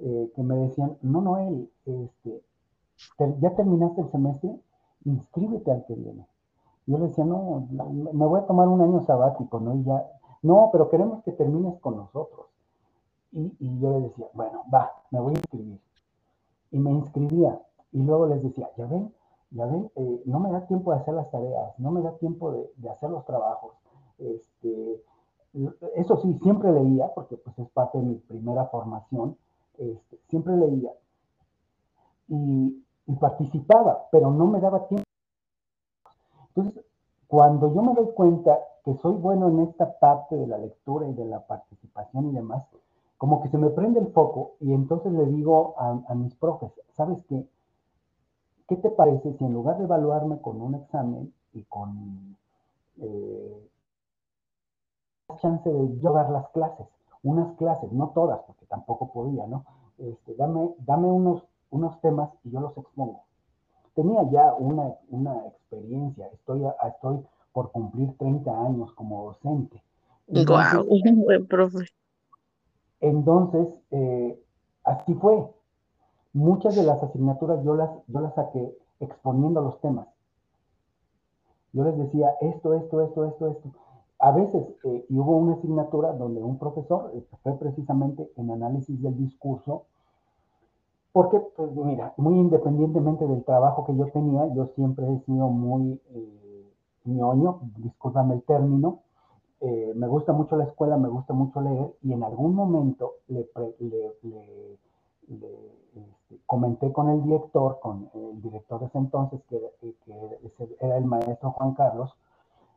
eh, que me decían, no, Noel, este, ya terminaste el semestre, inscríbete al que viene. Yo le decía, no, me voy a tomar un año sabático, ¿no? Y ya, no, pero queremos que termines con nosotros. Y, y yo le decía, bueno, va, me voy a inscribir. Y me inscribía. Y luego les decía, ya ven, ya ven, eh, no me da tiempo de hacer las tareas, no me da tiempo de, hacer los trabajos. Este, eso sí, siempre leía, porque pues es parte de mi primera formación, este, siempre leía y, y, participaba, pero no me daba tiempo. Entonces, cuando yo me doy cuenta que soy bueno en esta parte de la lectura y de la participación y demás, como que se me prende el foco y entonces le digo a, mis profes, ¿sabes qué? ¿Qué te parece si en lugar de evaluarme con un examen y con eh, chance de yo dar las clases, unas clases, no todas, porque tampoco podía, ¿no? Este, dame, dame unos, unos temas y yo los expongo. Tenía ya una, una experiencia, estoy, estoy por cumplir 30 años como docente. Entonces, wow, buen profe. Entonces, eh, así fue. Muchas de las asignaturas yo las, yo las saqué exponiendo los temas. Yo les decía esto, esto, esto, esto, esto a veces, eh, y hubo una asignatura donde un profesor eh, fue precisamente en análisis del discurso, porque, pues mira, muy independientemente del trabajo que yo tenía, yo siempre he sido muy eh, ñoño, discúlpame el término, eh, me gusta mucho la escuela, me gusta mucho leer, y en algún momento le, le, este, comenté con el director, con el director de ese entonces, que, que era el maestro Juan Carlos,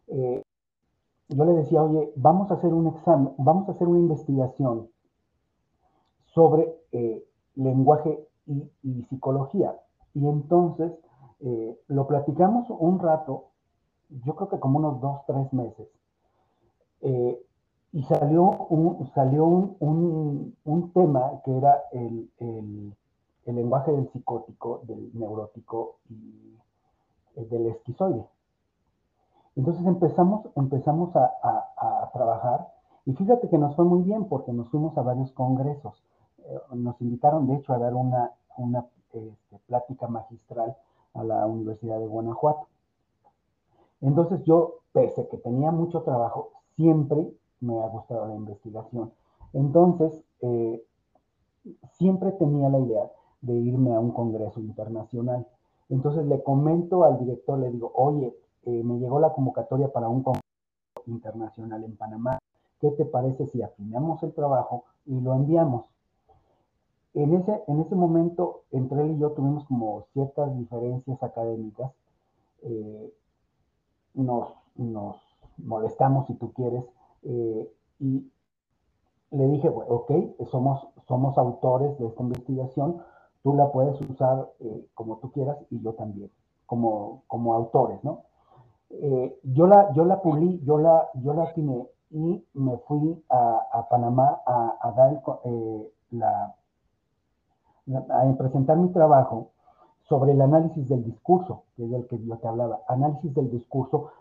eh, yo le decía, oye, vamos a hacer un examen, vamos a hacer una investigación sobre eh, lenguaje y, psicología. Y entonces eh, lo platicamos un rato, yo creo que como unos dos, tres meses. Eh, y salió un, salió un, un, tema que era el, el, lenguaje del psicótico, del neurótico y del esquizoide. Entonces empezamos, empezamos a, a, a, trabajar y fíjate que nos fue muy bien porque nos fuimos a varios congresos. Eh, nos invitaron, de hecho, a dar una, una este, plática magistral a la Universidad de Guanajuato. Entonces yo, pese que tenía mucho trabajo, siempre me ha gustado la investigación. Entonces, eh, siempre tenía la idea de irme a un congreso internacional. Entonces le comento al director, le digo, oye, eh, me llegó la convocatoria para un congreso internacional en Panamá. ¿Qué te parece si afinamos el trabajo y lo enviamos? En ese, en ese momento, entre él y yo tuvimos como ciertas diferencias académicas. Eh, nos, nos, molestamos, si tú quieres, eh, y le dije, bueno, ok, somos, somos autores de esta investigación, tú la puedes usar eh, como tú quieras y yo también, como, como autores, ¿no? yo, la, yo la pulí, yo la, yo la atiné y me fui a, a Panamá a, a dar la, a presentar mi trabajo sobre el análisis del discurso, que es del que yo te hablaba, análisis del discurso.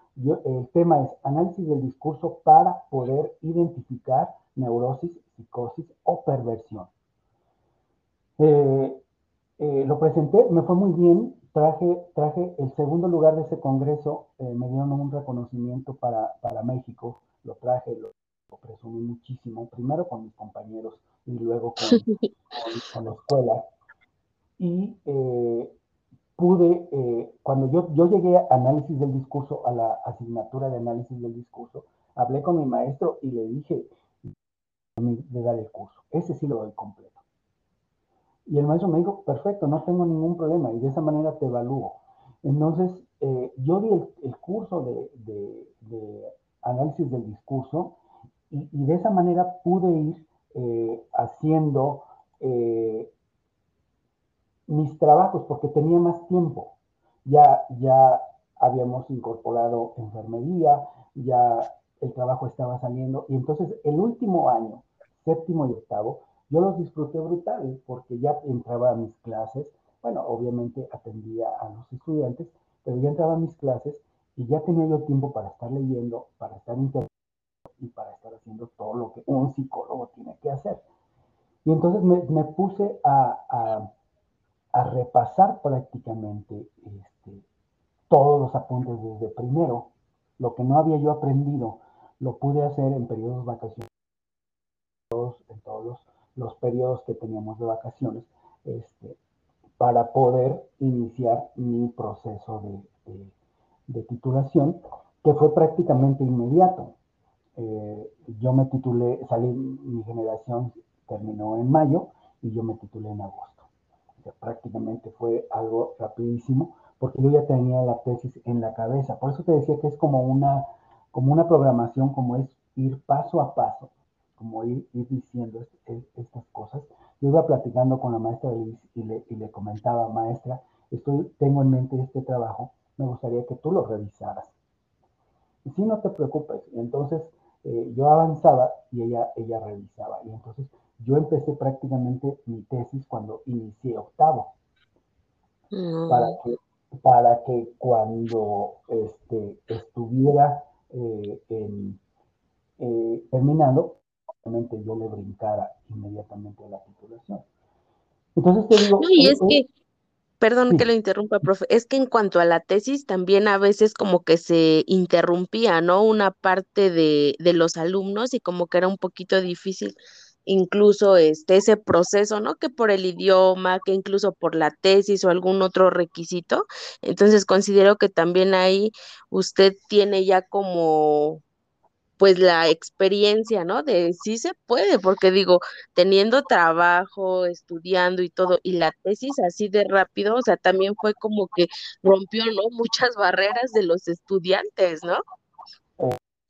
El tema es análisis del discurso para poder identificar neurosis, psicosis o perversión. Eh, eh, lo presenté, me fue muy bien, traje, traje el segundo lugar de ese congreso, eh, me dieron un reconocimiento para, para México, lo traje, lo presumí muchísimo, primero con mis compañeros y luego con, con, la escuela. Y eh, pude, eh, cuando yo, yo llegué a análisis del discurso, a la asignatura de análisis del discurso, hablé con mi maestro y le dije de dar el curso. Ese sí lo doy completo. Y el maestro me dijo, perfecto, no tengo ningún problema y de esa manera te evalúo. Entonces, eh, yo di el, curso de, análisis del discurso y, de esa manera pude ir eh, haciendo eh, mis trabajos porque tenía más tiempo. Ya, ya habíamos incorporado enfermería, ya el trabajo estaba saliendo y entonces el último año, séptimo y octavo, yo los disfruté brutal porque ya entraba a mis clases, bueno, obviamente atendía a los estudiantes, pero ya entraba a mis clases y ya tenía yo tiempo para estar leyendo, para estar interactuando y para estar haciendo todo lo que un psicólogo tiene que hacer. Y entonces me, puse a, repasar prácticamente este, todos los apuntes desde primero. Lo que no había yo aprendido, lo pude hacer en periodos vacacionales, en todos los periodos que teníamos de vacaciones, este, para poder iniciar mi proceso de, titulación, que fue prácticamente inmediato. Eh, yo me titulé, salí, mi generación terminó en mayo y yo me titulé en agosto. prácticamente fue algo rapidísimo porque yo ya tenía la tesis en la cabeza. Por eso te decía que es como una, como una programación, como es ir paso a paso como ir, diciendo estas cosas. Yo iba platicando con la maestra y le, y le comentaba, maestra, estoy, tengo en mente este trabajo, me gustaría que tú lo revisaras. Y si no te preocupes, entonces eh, yo avanzaba y ella, ella revisaba. Y entonces yo empecé prácticamente mi tesis cuando inicié octavo. Mm. Para, que, para que cuando este, estuviera eh, eh, terminando, yo le brincara inmediatamente a la titulación. Entonces te digo... y es que, perdón que lo interrumpa, profe, es que en cuanto a la tesis también a veces como que se interrumpía, ¿no? Una parte de, de los alumnos y como que era un poquito difícil incluso este ese proceso, ¿no? Que por el idioma, que incluso por la tesis o algún otro requisito. Entonces considero que también ahí usted tiene ya como pues la experiencia, ¿no? De sí se puede, porque digo, teniendo trabajo, estudiando y todo, y la tesis así de rápido, o sea, también fue como que rompió, ¿no? Muchas barreras de los estudiantes, ¿no?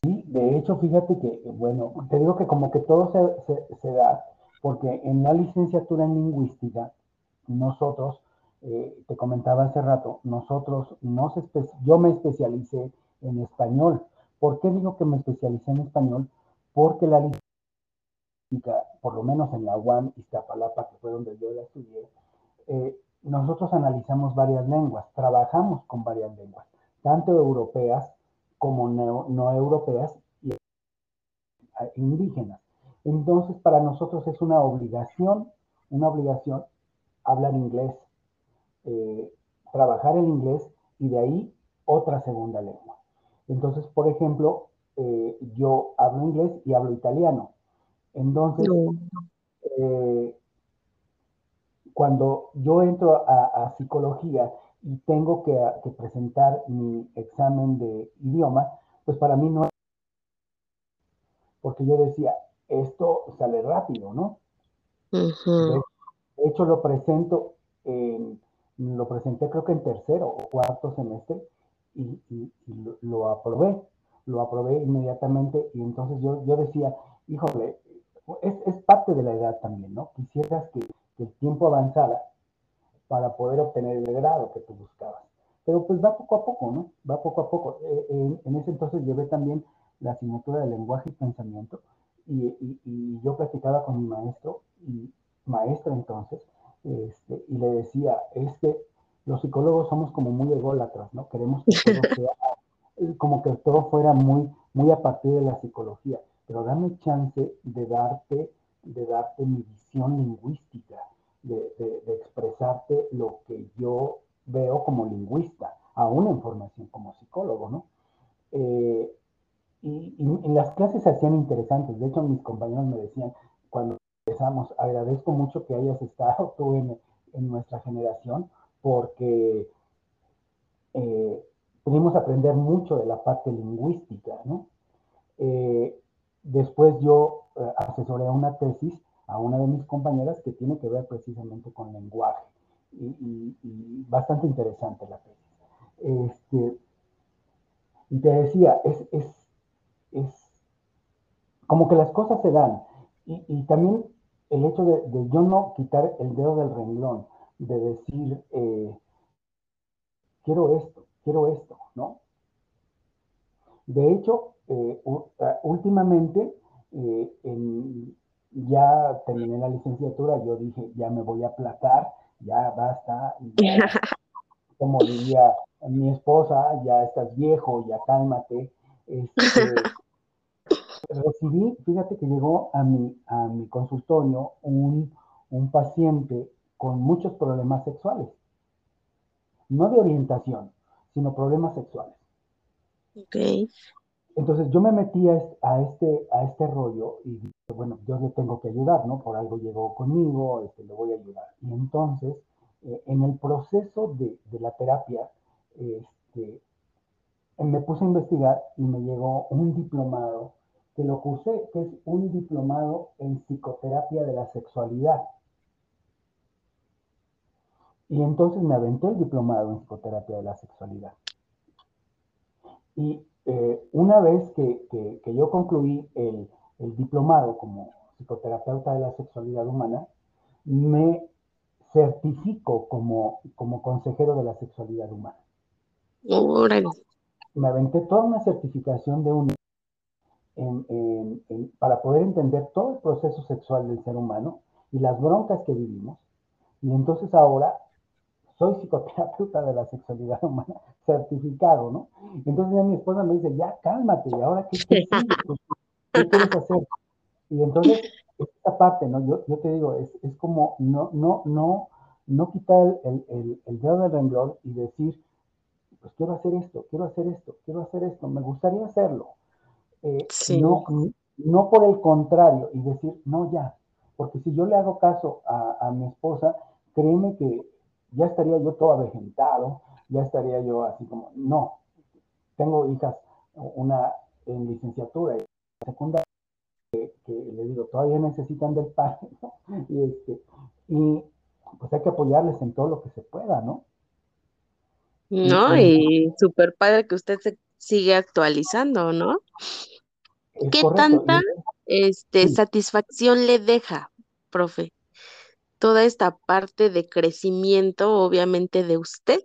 Sí, de hecho, fíjate que, bueno, te digo que como que todo se, da, porque en la licenciatura en lingüística, nosotros, eh, te comentaba hace rato, nosotros, no se yo me especialicé en español, ¿Por qué digo que me especialicé en español? Porque la lingüística, por lo menos en la UAM Iztapalapa, que fue donde yo la estudié, eh, nosotros analizamos varias lenguas, trabajamos con varias lenguas, tanto europeas como no, europeas y indígenas. Entonces, para nosotros es una obligación, una obligación hablar inglés, eh, trabajar en inglés y de ahí otra segunda lengua. Entonces, por ejemplo, eh, yo hablo inglés y hablo italiano. Entonces, eh, cuando yo entro a, psicología y tengo que, presentar mi examen de idioma, pues para mí no es... Porque yo decía, esto sale rápido, ¿no? de, hecho, lo presento, lo presenté creo que en tercero o cuarto semestre y, lo, aprobé, lo aprobé inmediatamente y entonces yo, yo decía, híjole, es, es, parte de la edad también, ¿no? Quisieras que, el tiempo avanzara para poder obtener el grado que tú buscabas. Pero pues va poco a poco, ¿no? Va poco a poco. Eh, en, ese entonces llevé también la asignatura de lenguaje y pensamiento y, yo platicaba con mi maestro y maestro entonces este, y le decía, es los psicólogos somos como muy ególatras, ¿no? Queremos que todo sea, eh, como que todo fuera muy, muy a partir de la psicología, pero dame chance de darte, de darte mi visión lingüística, de, expresarte lo que yo veo como lingüista, aún en formación como psicólogo, ¿no? Eh, y, las clases se hacían interesantes. De hecho, mis compañeros me decían, cuando empezamos, agradezco mucho que hayas estado tú en, nuestra generación, porque eh, pudimos aprender mucho de la parte lingüística, ¿no? Eh, después yo eh, asesoré una tesis a una de mis compañeras que tiene que ver precisamente con lenguaje y, bastante interesante la tesis. Este, y te decía, es, es, es, como que las cosas se dan y, también el hecho de, yo no quitar el dedo del renglón, de decir, eh, quiero esto, quiero esto, ¿no? De hecho, eh, últimamente, en, ya terminé la licenciatura, yo dije, ya me voy a aplacar, ya basta, como diría mi esposa, ya estás viejo, ya cálmate. Este, recibí, fíjate que llegó a mi, a mi consultorio un, un paciente con muchos problemas sexuales, no de orientación, sino problemas sexuales. Okay. Entonces yo me metí a este, a este, rollo y dije, bueno, yo le tengo que ayudar, ¿no? Por algo llegó conmigo, este, le voy a ayudar. Y entonces, eh, en el proceso de, la terapia, este, me puse a investigar y me llegó un diplomado que lo puse, que es un diplomado en psicoterapia de la sexualidad. Y entonces me aventé el diplomado en psicoterapia de la sexualidad. Y eh, una vez que, yo concluí el, diplomado como psicoterapeuta de la sexualidad humana, me certifico como, como consejero de la sexualidad humana. Me aventé toda una certificación de un para poder entender todo el proceso sexual del ser humano y las broncas que vivimos. Y entonces ahora soy psicoterapeuta de la sexualidad humana, certificado, ¿no? Entonces ya mi esposa me dice, ya cálmate, ¿y ahora qué, qué, ¿Qué quieres hacer? Y entonces, esta parte, ¿no? Yo, yo te digo, es, es, como no, no, no, no quitar el, el, el dedo del renglón y decir, pues quiero hacer esto, quiero hacer esto, quiero hacer esto, me gustaría hacerlo. Eh, no, no por el contrario, y decir, no, ya, porque si yo le hago caso a, a mi esposa, créeme que ya estaría yo todo avejentado, ya estaría yo así como, no, tengo hijas, una en licenciatura y secundaria, que, le digo, todavía necesitan del padre, ¿no? Y, este, y pues hay que apoyarles en todo lo que se pueda, ¿no? No, y, súper padre que usted se sigue actualizando, ¿no? ¿Qué tanta este, satisfacción le deja, profe? Toda esta parte de crecimiento, obviamente, de usted?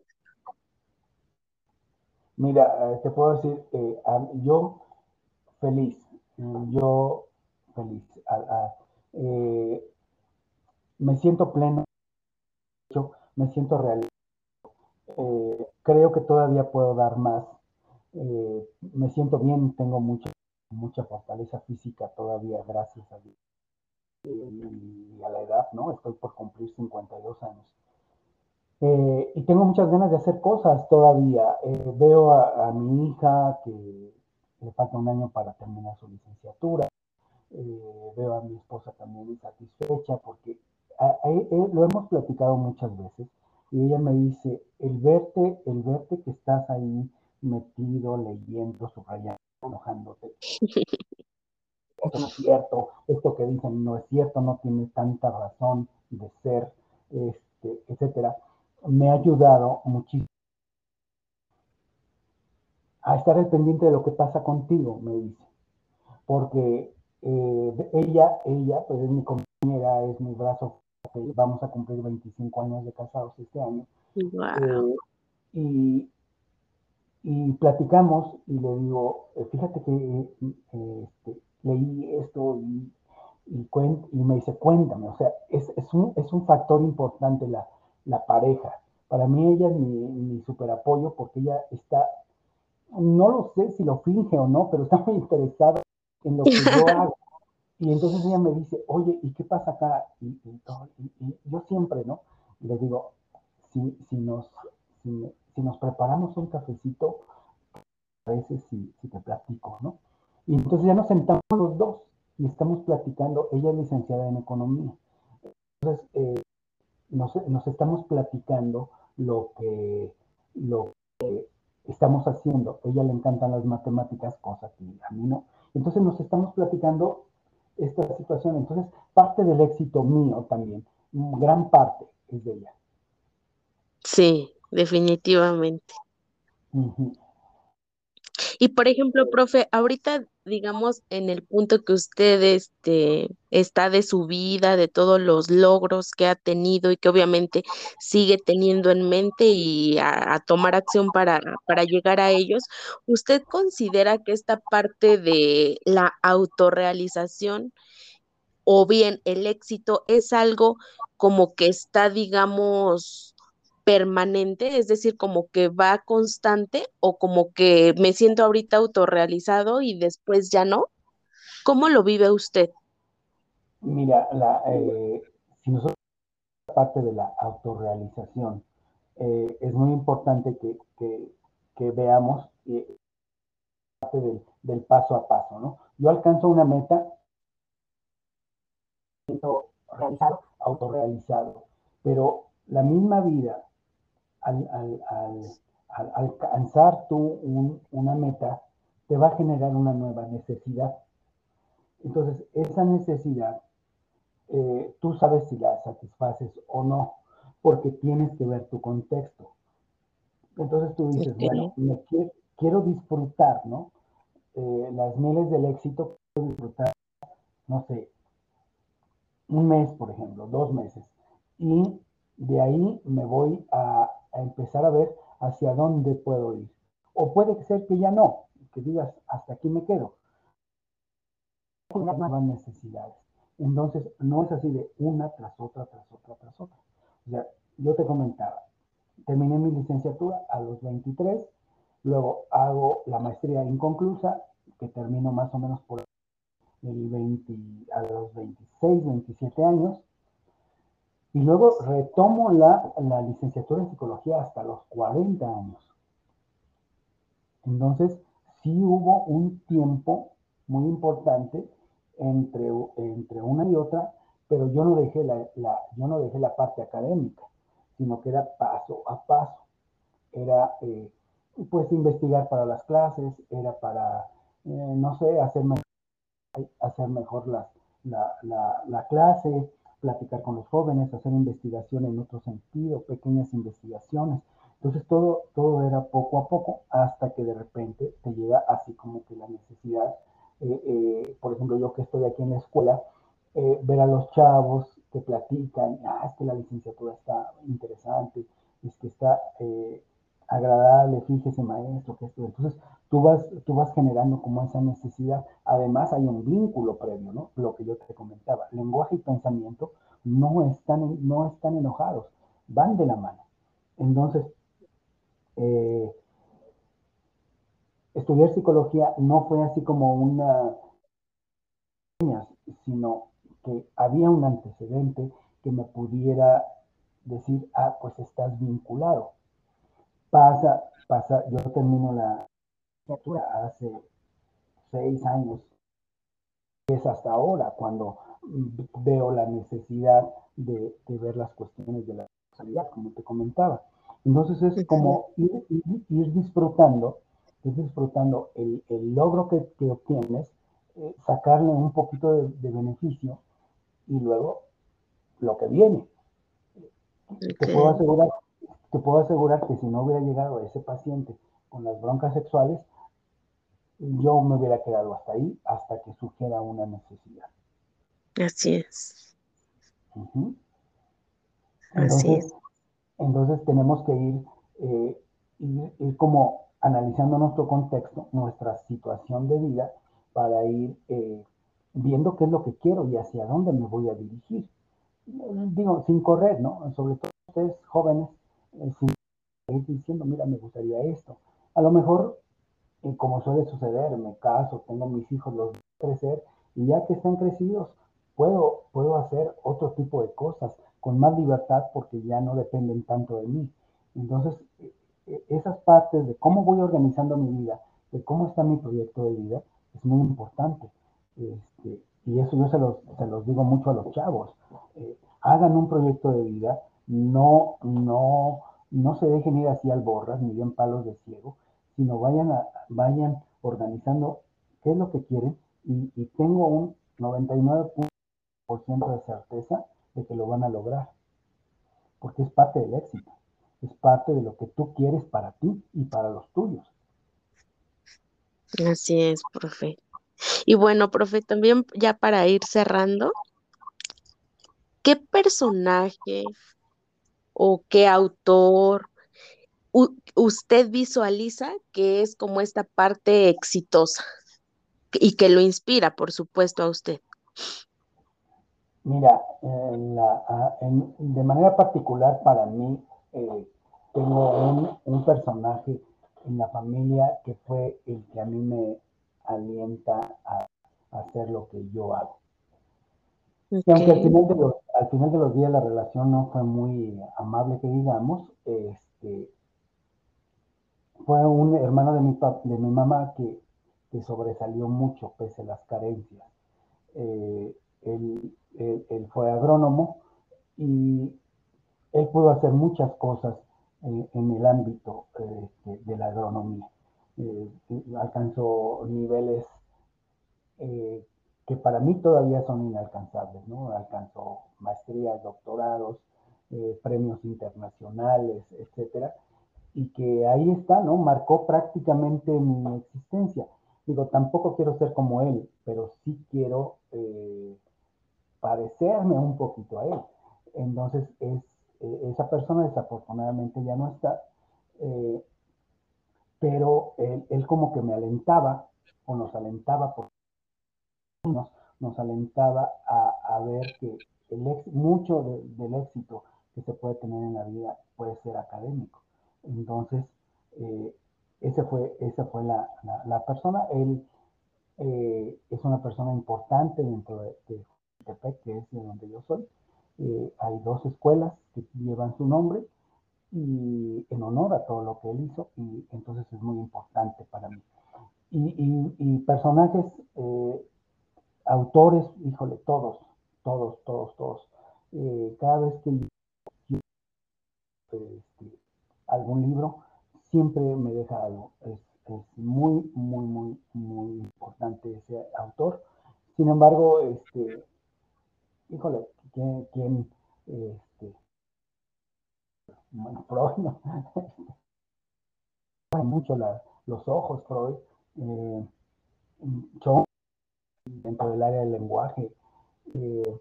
Mira, eh, te puedo decir, eh, yo feliz, yo feliz. Eh, me siento pleno, me siento real. creo que todavía puedo dar más. me siento bien, tengo mucha, mucha fortaleza física todavía, gracias a Dios y a la edad, ¿no? Estoy por cumplir 52 años. Eh, y tengo muchas ganas de hacer cosas todavía. Eh, veo a, mi hija que le falta un año para terminar su licenciatura. Eh, veo a mi esposa también satisfecha porque lo hemos platicado muchas veces y ella me dice, el verte, el verte que estás ahí metido, leyendo, subrayando, enojándote, esto no es cierto, esto que dicen no es cierto, no tiene tanta razón de ser, este, etcétera, me ha ayudado muchísimo a estar al pendiente de lo que pasa contigo, me dice. Porque eh, ella, ella, pues es mi compañera, es mi brazo, vamos a cumplir 25 años de casados este año. Eh, y, y platicamos y le digo, eh, fíjate que este, leí esto y, y, me dice, cuéntame, o sea, es, es, un, es un factor importante la, la pareja. Para mí ella es mi, mi super apoyo porque ella está, no lo sé si lo finge o no, pero está muy interesada en lo que yo hago. Y entonces ella me dice, oye, ¿y qué pasa acá? Y, y, yo siempre, ¿no? Y le digo, si, si, nos, si, si, nos preparamos un cafecito, a veces si, si te platico, ¿no? Y entonces ya nos sentamos los dos y estamos platicando, ella es licenciada en economía. Entonces, eh, nos, nos, estamos platicando lo que, lo que estamos haciendo. A ella le encantan las matemáticas, cosa que a mí no. Entonces nos estamos platicando esta situación. Entonces, parte del éxito mío también, gran parte es de ella. Sí, definitivamente. Y por ejemplo, profe, ahorita, digamos, en el punto que usted este, está de su vida, de todos los logros que ha tenido y que obviamente sigue teniendo en mente y a, tomar acción para, para llegar a ellos, ¿usted considera que esta parte de la autorrealización o bien el éxito es algo como que está, digamos, permanente, es decir, como que va constante o como que me siento ahorita autorrealizado y después ya no? ¿Cómo lo vive usted? Mira, la, eh, si nosotros parte de la autorrealización, eh, es muy importante que, que, veamos eh, parte del, del, paso a paso, ¿no? Yo alcanzo una meta, realizado, autorrealizado, pero la misma vida al, al, al, alcanzar tú un, una meta, te va a generar una nueva necesidad. Entonces, esa necesidad, eh, tú sabes si la satisfaces o no, porque tienes que ver tu contexto. Entonces tú dices, okay. bueno, me quiero, quiero, disfrutar, ¿no? Eh, las mieles del éxito, quiero disfrutar, no sé, un mes, por ejemplo, dos meses. Y de ahí me voy a, a empezar a ver hacia dónde puedo ir. O puede ser que ya no, que digas, hasta aquí me quedo. Nuevas necesidades. Entonces, no es así de una tras otra, tras otra, tras otra. O sea, yo te comentaba, terminé mi licenciatura a los 23, luego hago la maestría inconclusa, que termino más o menos por el 20, a los 26, 27 años, y luego retomo la, la, licenciatura en psicología hasta los 40 años. Entonces, sí hubo un tiempo muy importante entre, entre una y otra, pero yo no, dejé la, yo no dejé la parte académica, sino que era paso a paso. Era, eh, pues, investigar para las clases, era para, eh, no sé, hacer mejor, hacer mejor la, la, la clase, platicar con los jóvenes, hacer investigación en otro sentido, pequeñas investigaciones. Entonces todo, todo era poco a poco hasta que de repente te llega así como que la necesidad, eh, eh, por ejemplo, yo que estoy aquí en la escuela, eh, ver a los chavos que platican, ah, es que la licenciatura está interesante, es que está agradable, fíjese maestro, que esto. Entonces tú vas, tú vas generando como esa necesidad. Además hay un vínculo previo, ¿no? Lo que yo te comentaba. Lenguaje y pensamiento no están, no están enojados, van de la mano. Entonces, eh, estudiar psicología no fue así como una sino que había un antecedente que me pudiera decir, ah, pues estás vinculado. Pasa, pasa, yo termino la licenciatura hace seis años, es hasta ahora cuando veo la necesidad de, de ver las cuestiones de la salud, como te comentaba. Entonces es como ir, ir, ir disfrutando, ir disfrutando el, el logro que, que obtienes, eh, sacarle un poquito de, de, beneficio y luego lo que viene. Okay. Te, puedo asegurar, te puedo asegurar que si no hubiera llegado ese paciente con las broncas sexuales, yo me hubiera quedado hasta ahí, hasta que surgiera una necesidad. Así es. Uh -huh. Entonces, Así es. Entonces tenemos que ir, eh, ir, ir, como analizando nuestro contexto, nuestra situación de vida, para ir eh, viendo qué es lo que quiero y hacia dónde me voy a dirigir. Digo, sin correr, ¿no? Sobre todo ustedes jóvenes, sin ir diciendo, mira, me gustaría esto. A lo mejor, eh, como suele suceder, me caso, tengo mis hijos, los voy a crecer, y ya que están crecidos, puedo, puedo hacer otro tipo de cosas con más libertad porque ya no dependen tanto de mí. Entonces, esas partes de cómo voy organizando mi vida, de cómo está mi proyecto de vida, es muy importante. Este, y eso yo se los, se los, digo mucho a los chavos. Eh, hagan un proyecto de vida, no, no, no se dejen ir así al borras, ni bien palos de ciego, sino vayan, a, vayan organizando qué es lo que quieren y, y tengo un 99% de certeza de que lo van a lograr, porque es parte del éxito, es parte de lo que tú quieres para ti y para los tuyos. Así es, profe. Y bueno, profe, también ya para ir cerrando, ¿qué personaje o qué autor usted visualiza que es como esta parte exitosa y que lo inspira, por supuesto, a usted? Mira, de manera particular para mí, eh, tengo un, personaje en la familia que fue el que a mí me alienta a, hacer lo que yo hago. Aunque al final, de los, al final de los días la relación no fue muy amable, que digamos, este, fue un hermano de mi, de mi mamá que, que sobresalió mucho pese a las carencias. Eh, él, fue agrónomo y él pudo hacer muchas cosas en el ámbito este, de la agronomía. Eh, alcanzó niveles eh, que para mí todavía son inalcanzables, ¿no? Alcanzó maestrías, doctorados, eh, premios internacionales, etcétera, y que ahí está, ¿no? Marcó prácticamente mi existencia. Digo, tampoco quiero ser como él, pero sí quiero parecerme un poquito a él. Entonces, es, esa persona desafortunadamente ya no está, pero él, como que me alentaba o nos alentaba por nos, nos alentaba a, ver que el mucho del éxito que se puede tener en la vida puede ser académico. Entonces, eh, ese fue, esa fue la, la, persona. Él eh, es una persona importante dentro de, de que es de donde yo soy. Eh, hay dos escuelas que llevan su nombre y en honor a todo lo que él hizo y entonces es muy importante para mí. Y, personajes, eh, autores, híjole, todos, todos, todos, todos. Eh, cada vez que yo este, algún libro, siempre me deja algo. Es, muy, muy, muy, muy importante ese autor. Sin embargo, este, híjole, ¿quién, quién este, bueno, Freud, ¿no? mucho los ojos, Freud, eh, dentro del área del lenguaje, eh,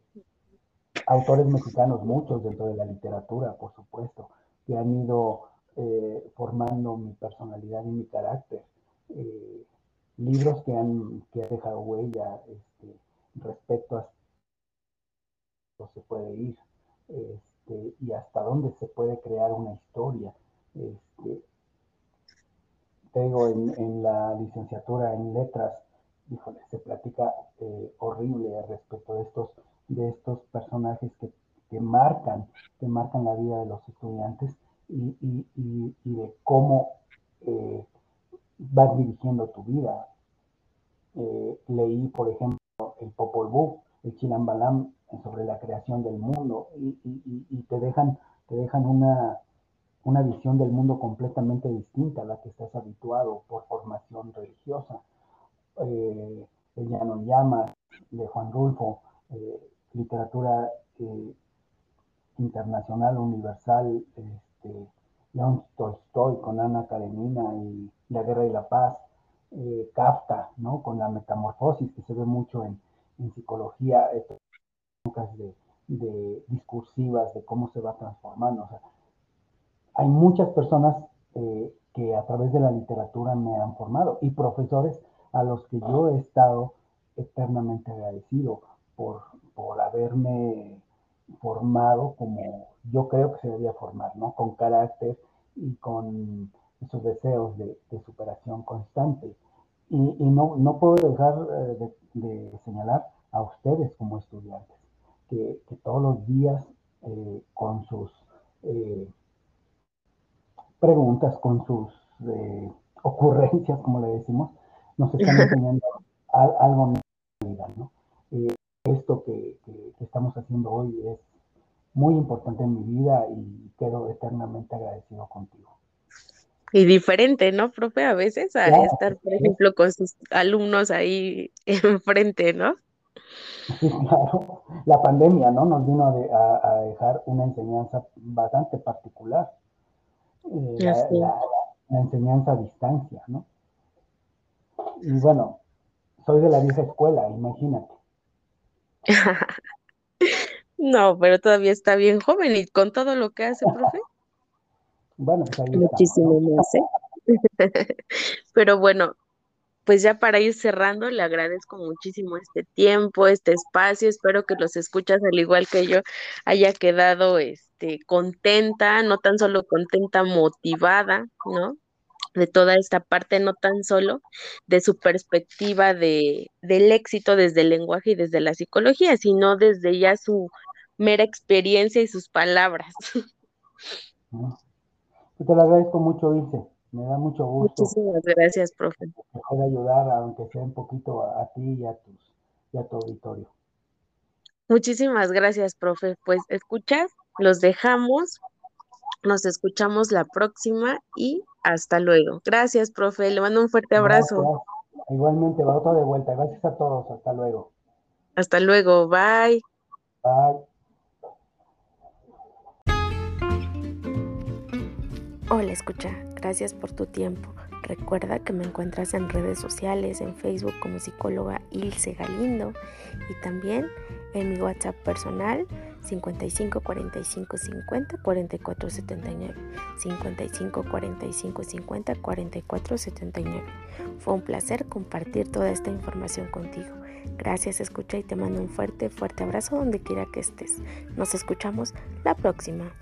autores mexicanos, muchos dentro de la literatura, por supuesto, que han ido eh, formando mi personalidad y mi carácter. Eh, libros que han, que han dejado huella este, respecto a se puede ir. Este, y hasta dónde se puede crear una historia. Este, tengo en, la licenciatura en letras, híjole, se platica eh, horrible respecto de estos, de estos personajes que, marcan, que marcan la vida de los estudiantes y, de cómo eh, vas dirigiendo tu vida. Eh, leí, por ejemplo, el Popol Vuh, el Chilambalam, sobre la creación del mundo y, te dejan, te dejan una, una, visión del mundo completamente distinta a la que estás habituado por formación religiosa. Eh, Llano Llama de Juan Rulfo, eh, literatura eh, internacional, universal, este, León Tolstoy con Ana Karenina y La Guerra y la Paz, eh, Kafka, ¿no? con la metamorfosis que se ve mucho en, en psicología, de, discursivas de cómo se va transformando. hay muchas personas que a través de la literatura me han formado y profesores a los que yo he estado eternamente agradecido por, por haberme formado como yo creo que se debía formar, ¿no? Con carácter y con esos deseos de, superación constante. Y, no, no, puedo dejar eh, de señalar a ustedes como estudiantes que, todos los días eh, con sus eh, preguntas, con sus eh, ocurrencias, como le decimos, nos están enseñando algo en la vida, ¿no? Eh, esto que, estamos haciendo hoy es muy importante en mi vida y quedo eternamente agradecido contigo. Y diferente, ¿no, profe? A veces a estar, por ejemplo, con sus alumnos ahí enfrente, ¿no? Sí, claro. La pandemia, ¿no? Nos vino a, dejar una enseñanza bastante particular. Eh, la, enseñanza a distancia, ¿no? Y bueno, soy de la vieja escuela, imagínate. no, pero todavía está bien joven y con todo lo que hace, profe. bueno, pues ahí Muchísimo más, ¿eh? pero bueno, pues ya para ir cerrando, le agradezco muchísimo este tiempo, este espacio. Espero que los escuchas, al igual que yo, haya quedado este, contenta, no tan solo contenta, motivada, ¿no? De toda esta parte, no tan solo de su perspectiva de, del éxito desde el lenguaje y desde la psicología, sino desde ya su mera experiencia y sus palabras. Te lo agradezco mucho, Ilse. Me da mucho gusto. Muchísimas gracias, profe. Puede ayudar, aunque sea un poquito a, ti y a, tus, y a tu auditorio. Muchísimas gracias, profe. Pues escuchas, los dejamos, nos escuchamos la próxima y hasta luego. Gracias, profe. Le mando un fuerte abrazo. Igualmente, va otra de vuelta. Gracias a todos. Hasta luego. Hasta luego. Bye. Bye. Hola, escucha, gracias por tu tiempo. Recuerda que me encuentras en redes sociales, en Facebook como psicóloga Ilse Galindo y también en mi WhatsApp personal 55 45 50 44 79 55 45 50 44 79. Fue un placer compartir toda esta información contigo. Gracias, escucha y te mando un fuerte, fuerte abrazo donde quiera que estés. Nos escuchamos la próxima.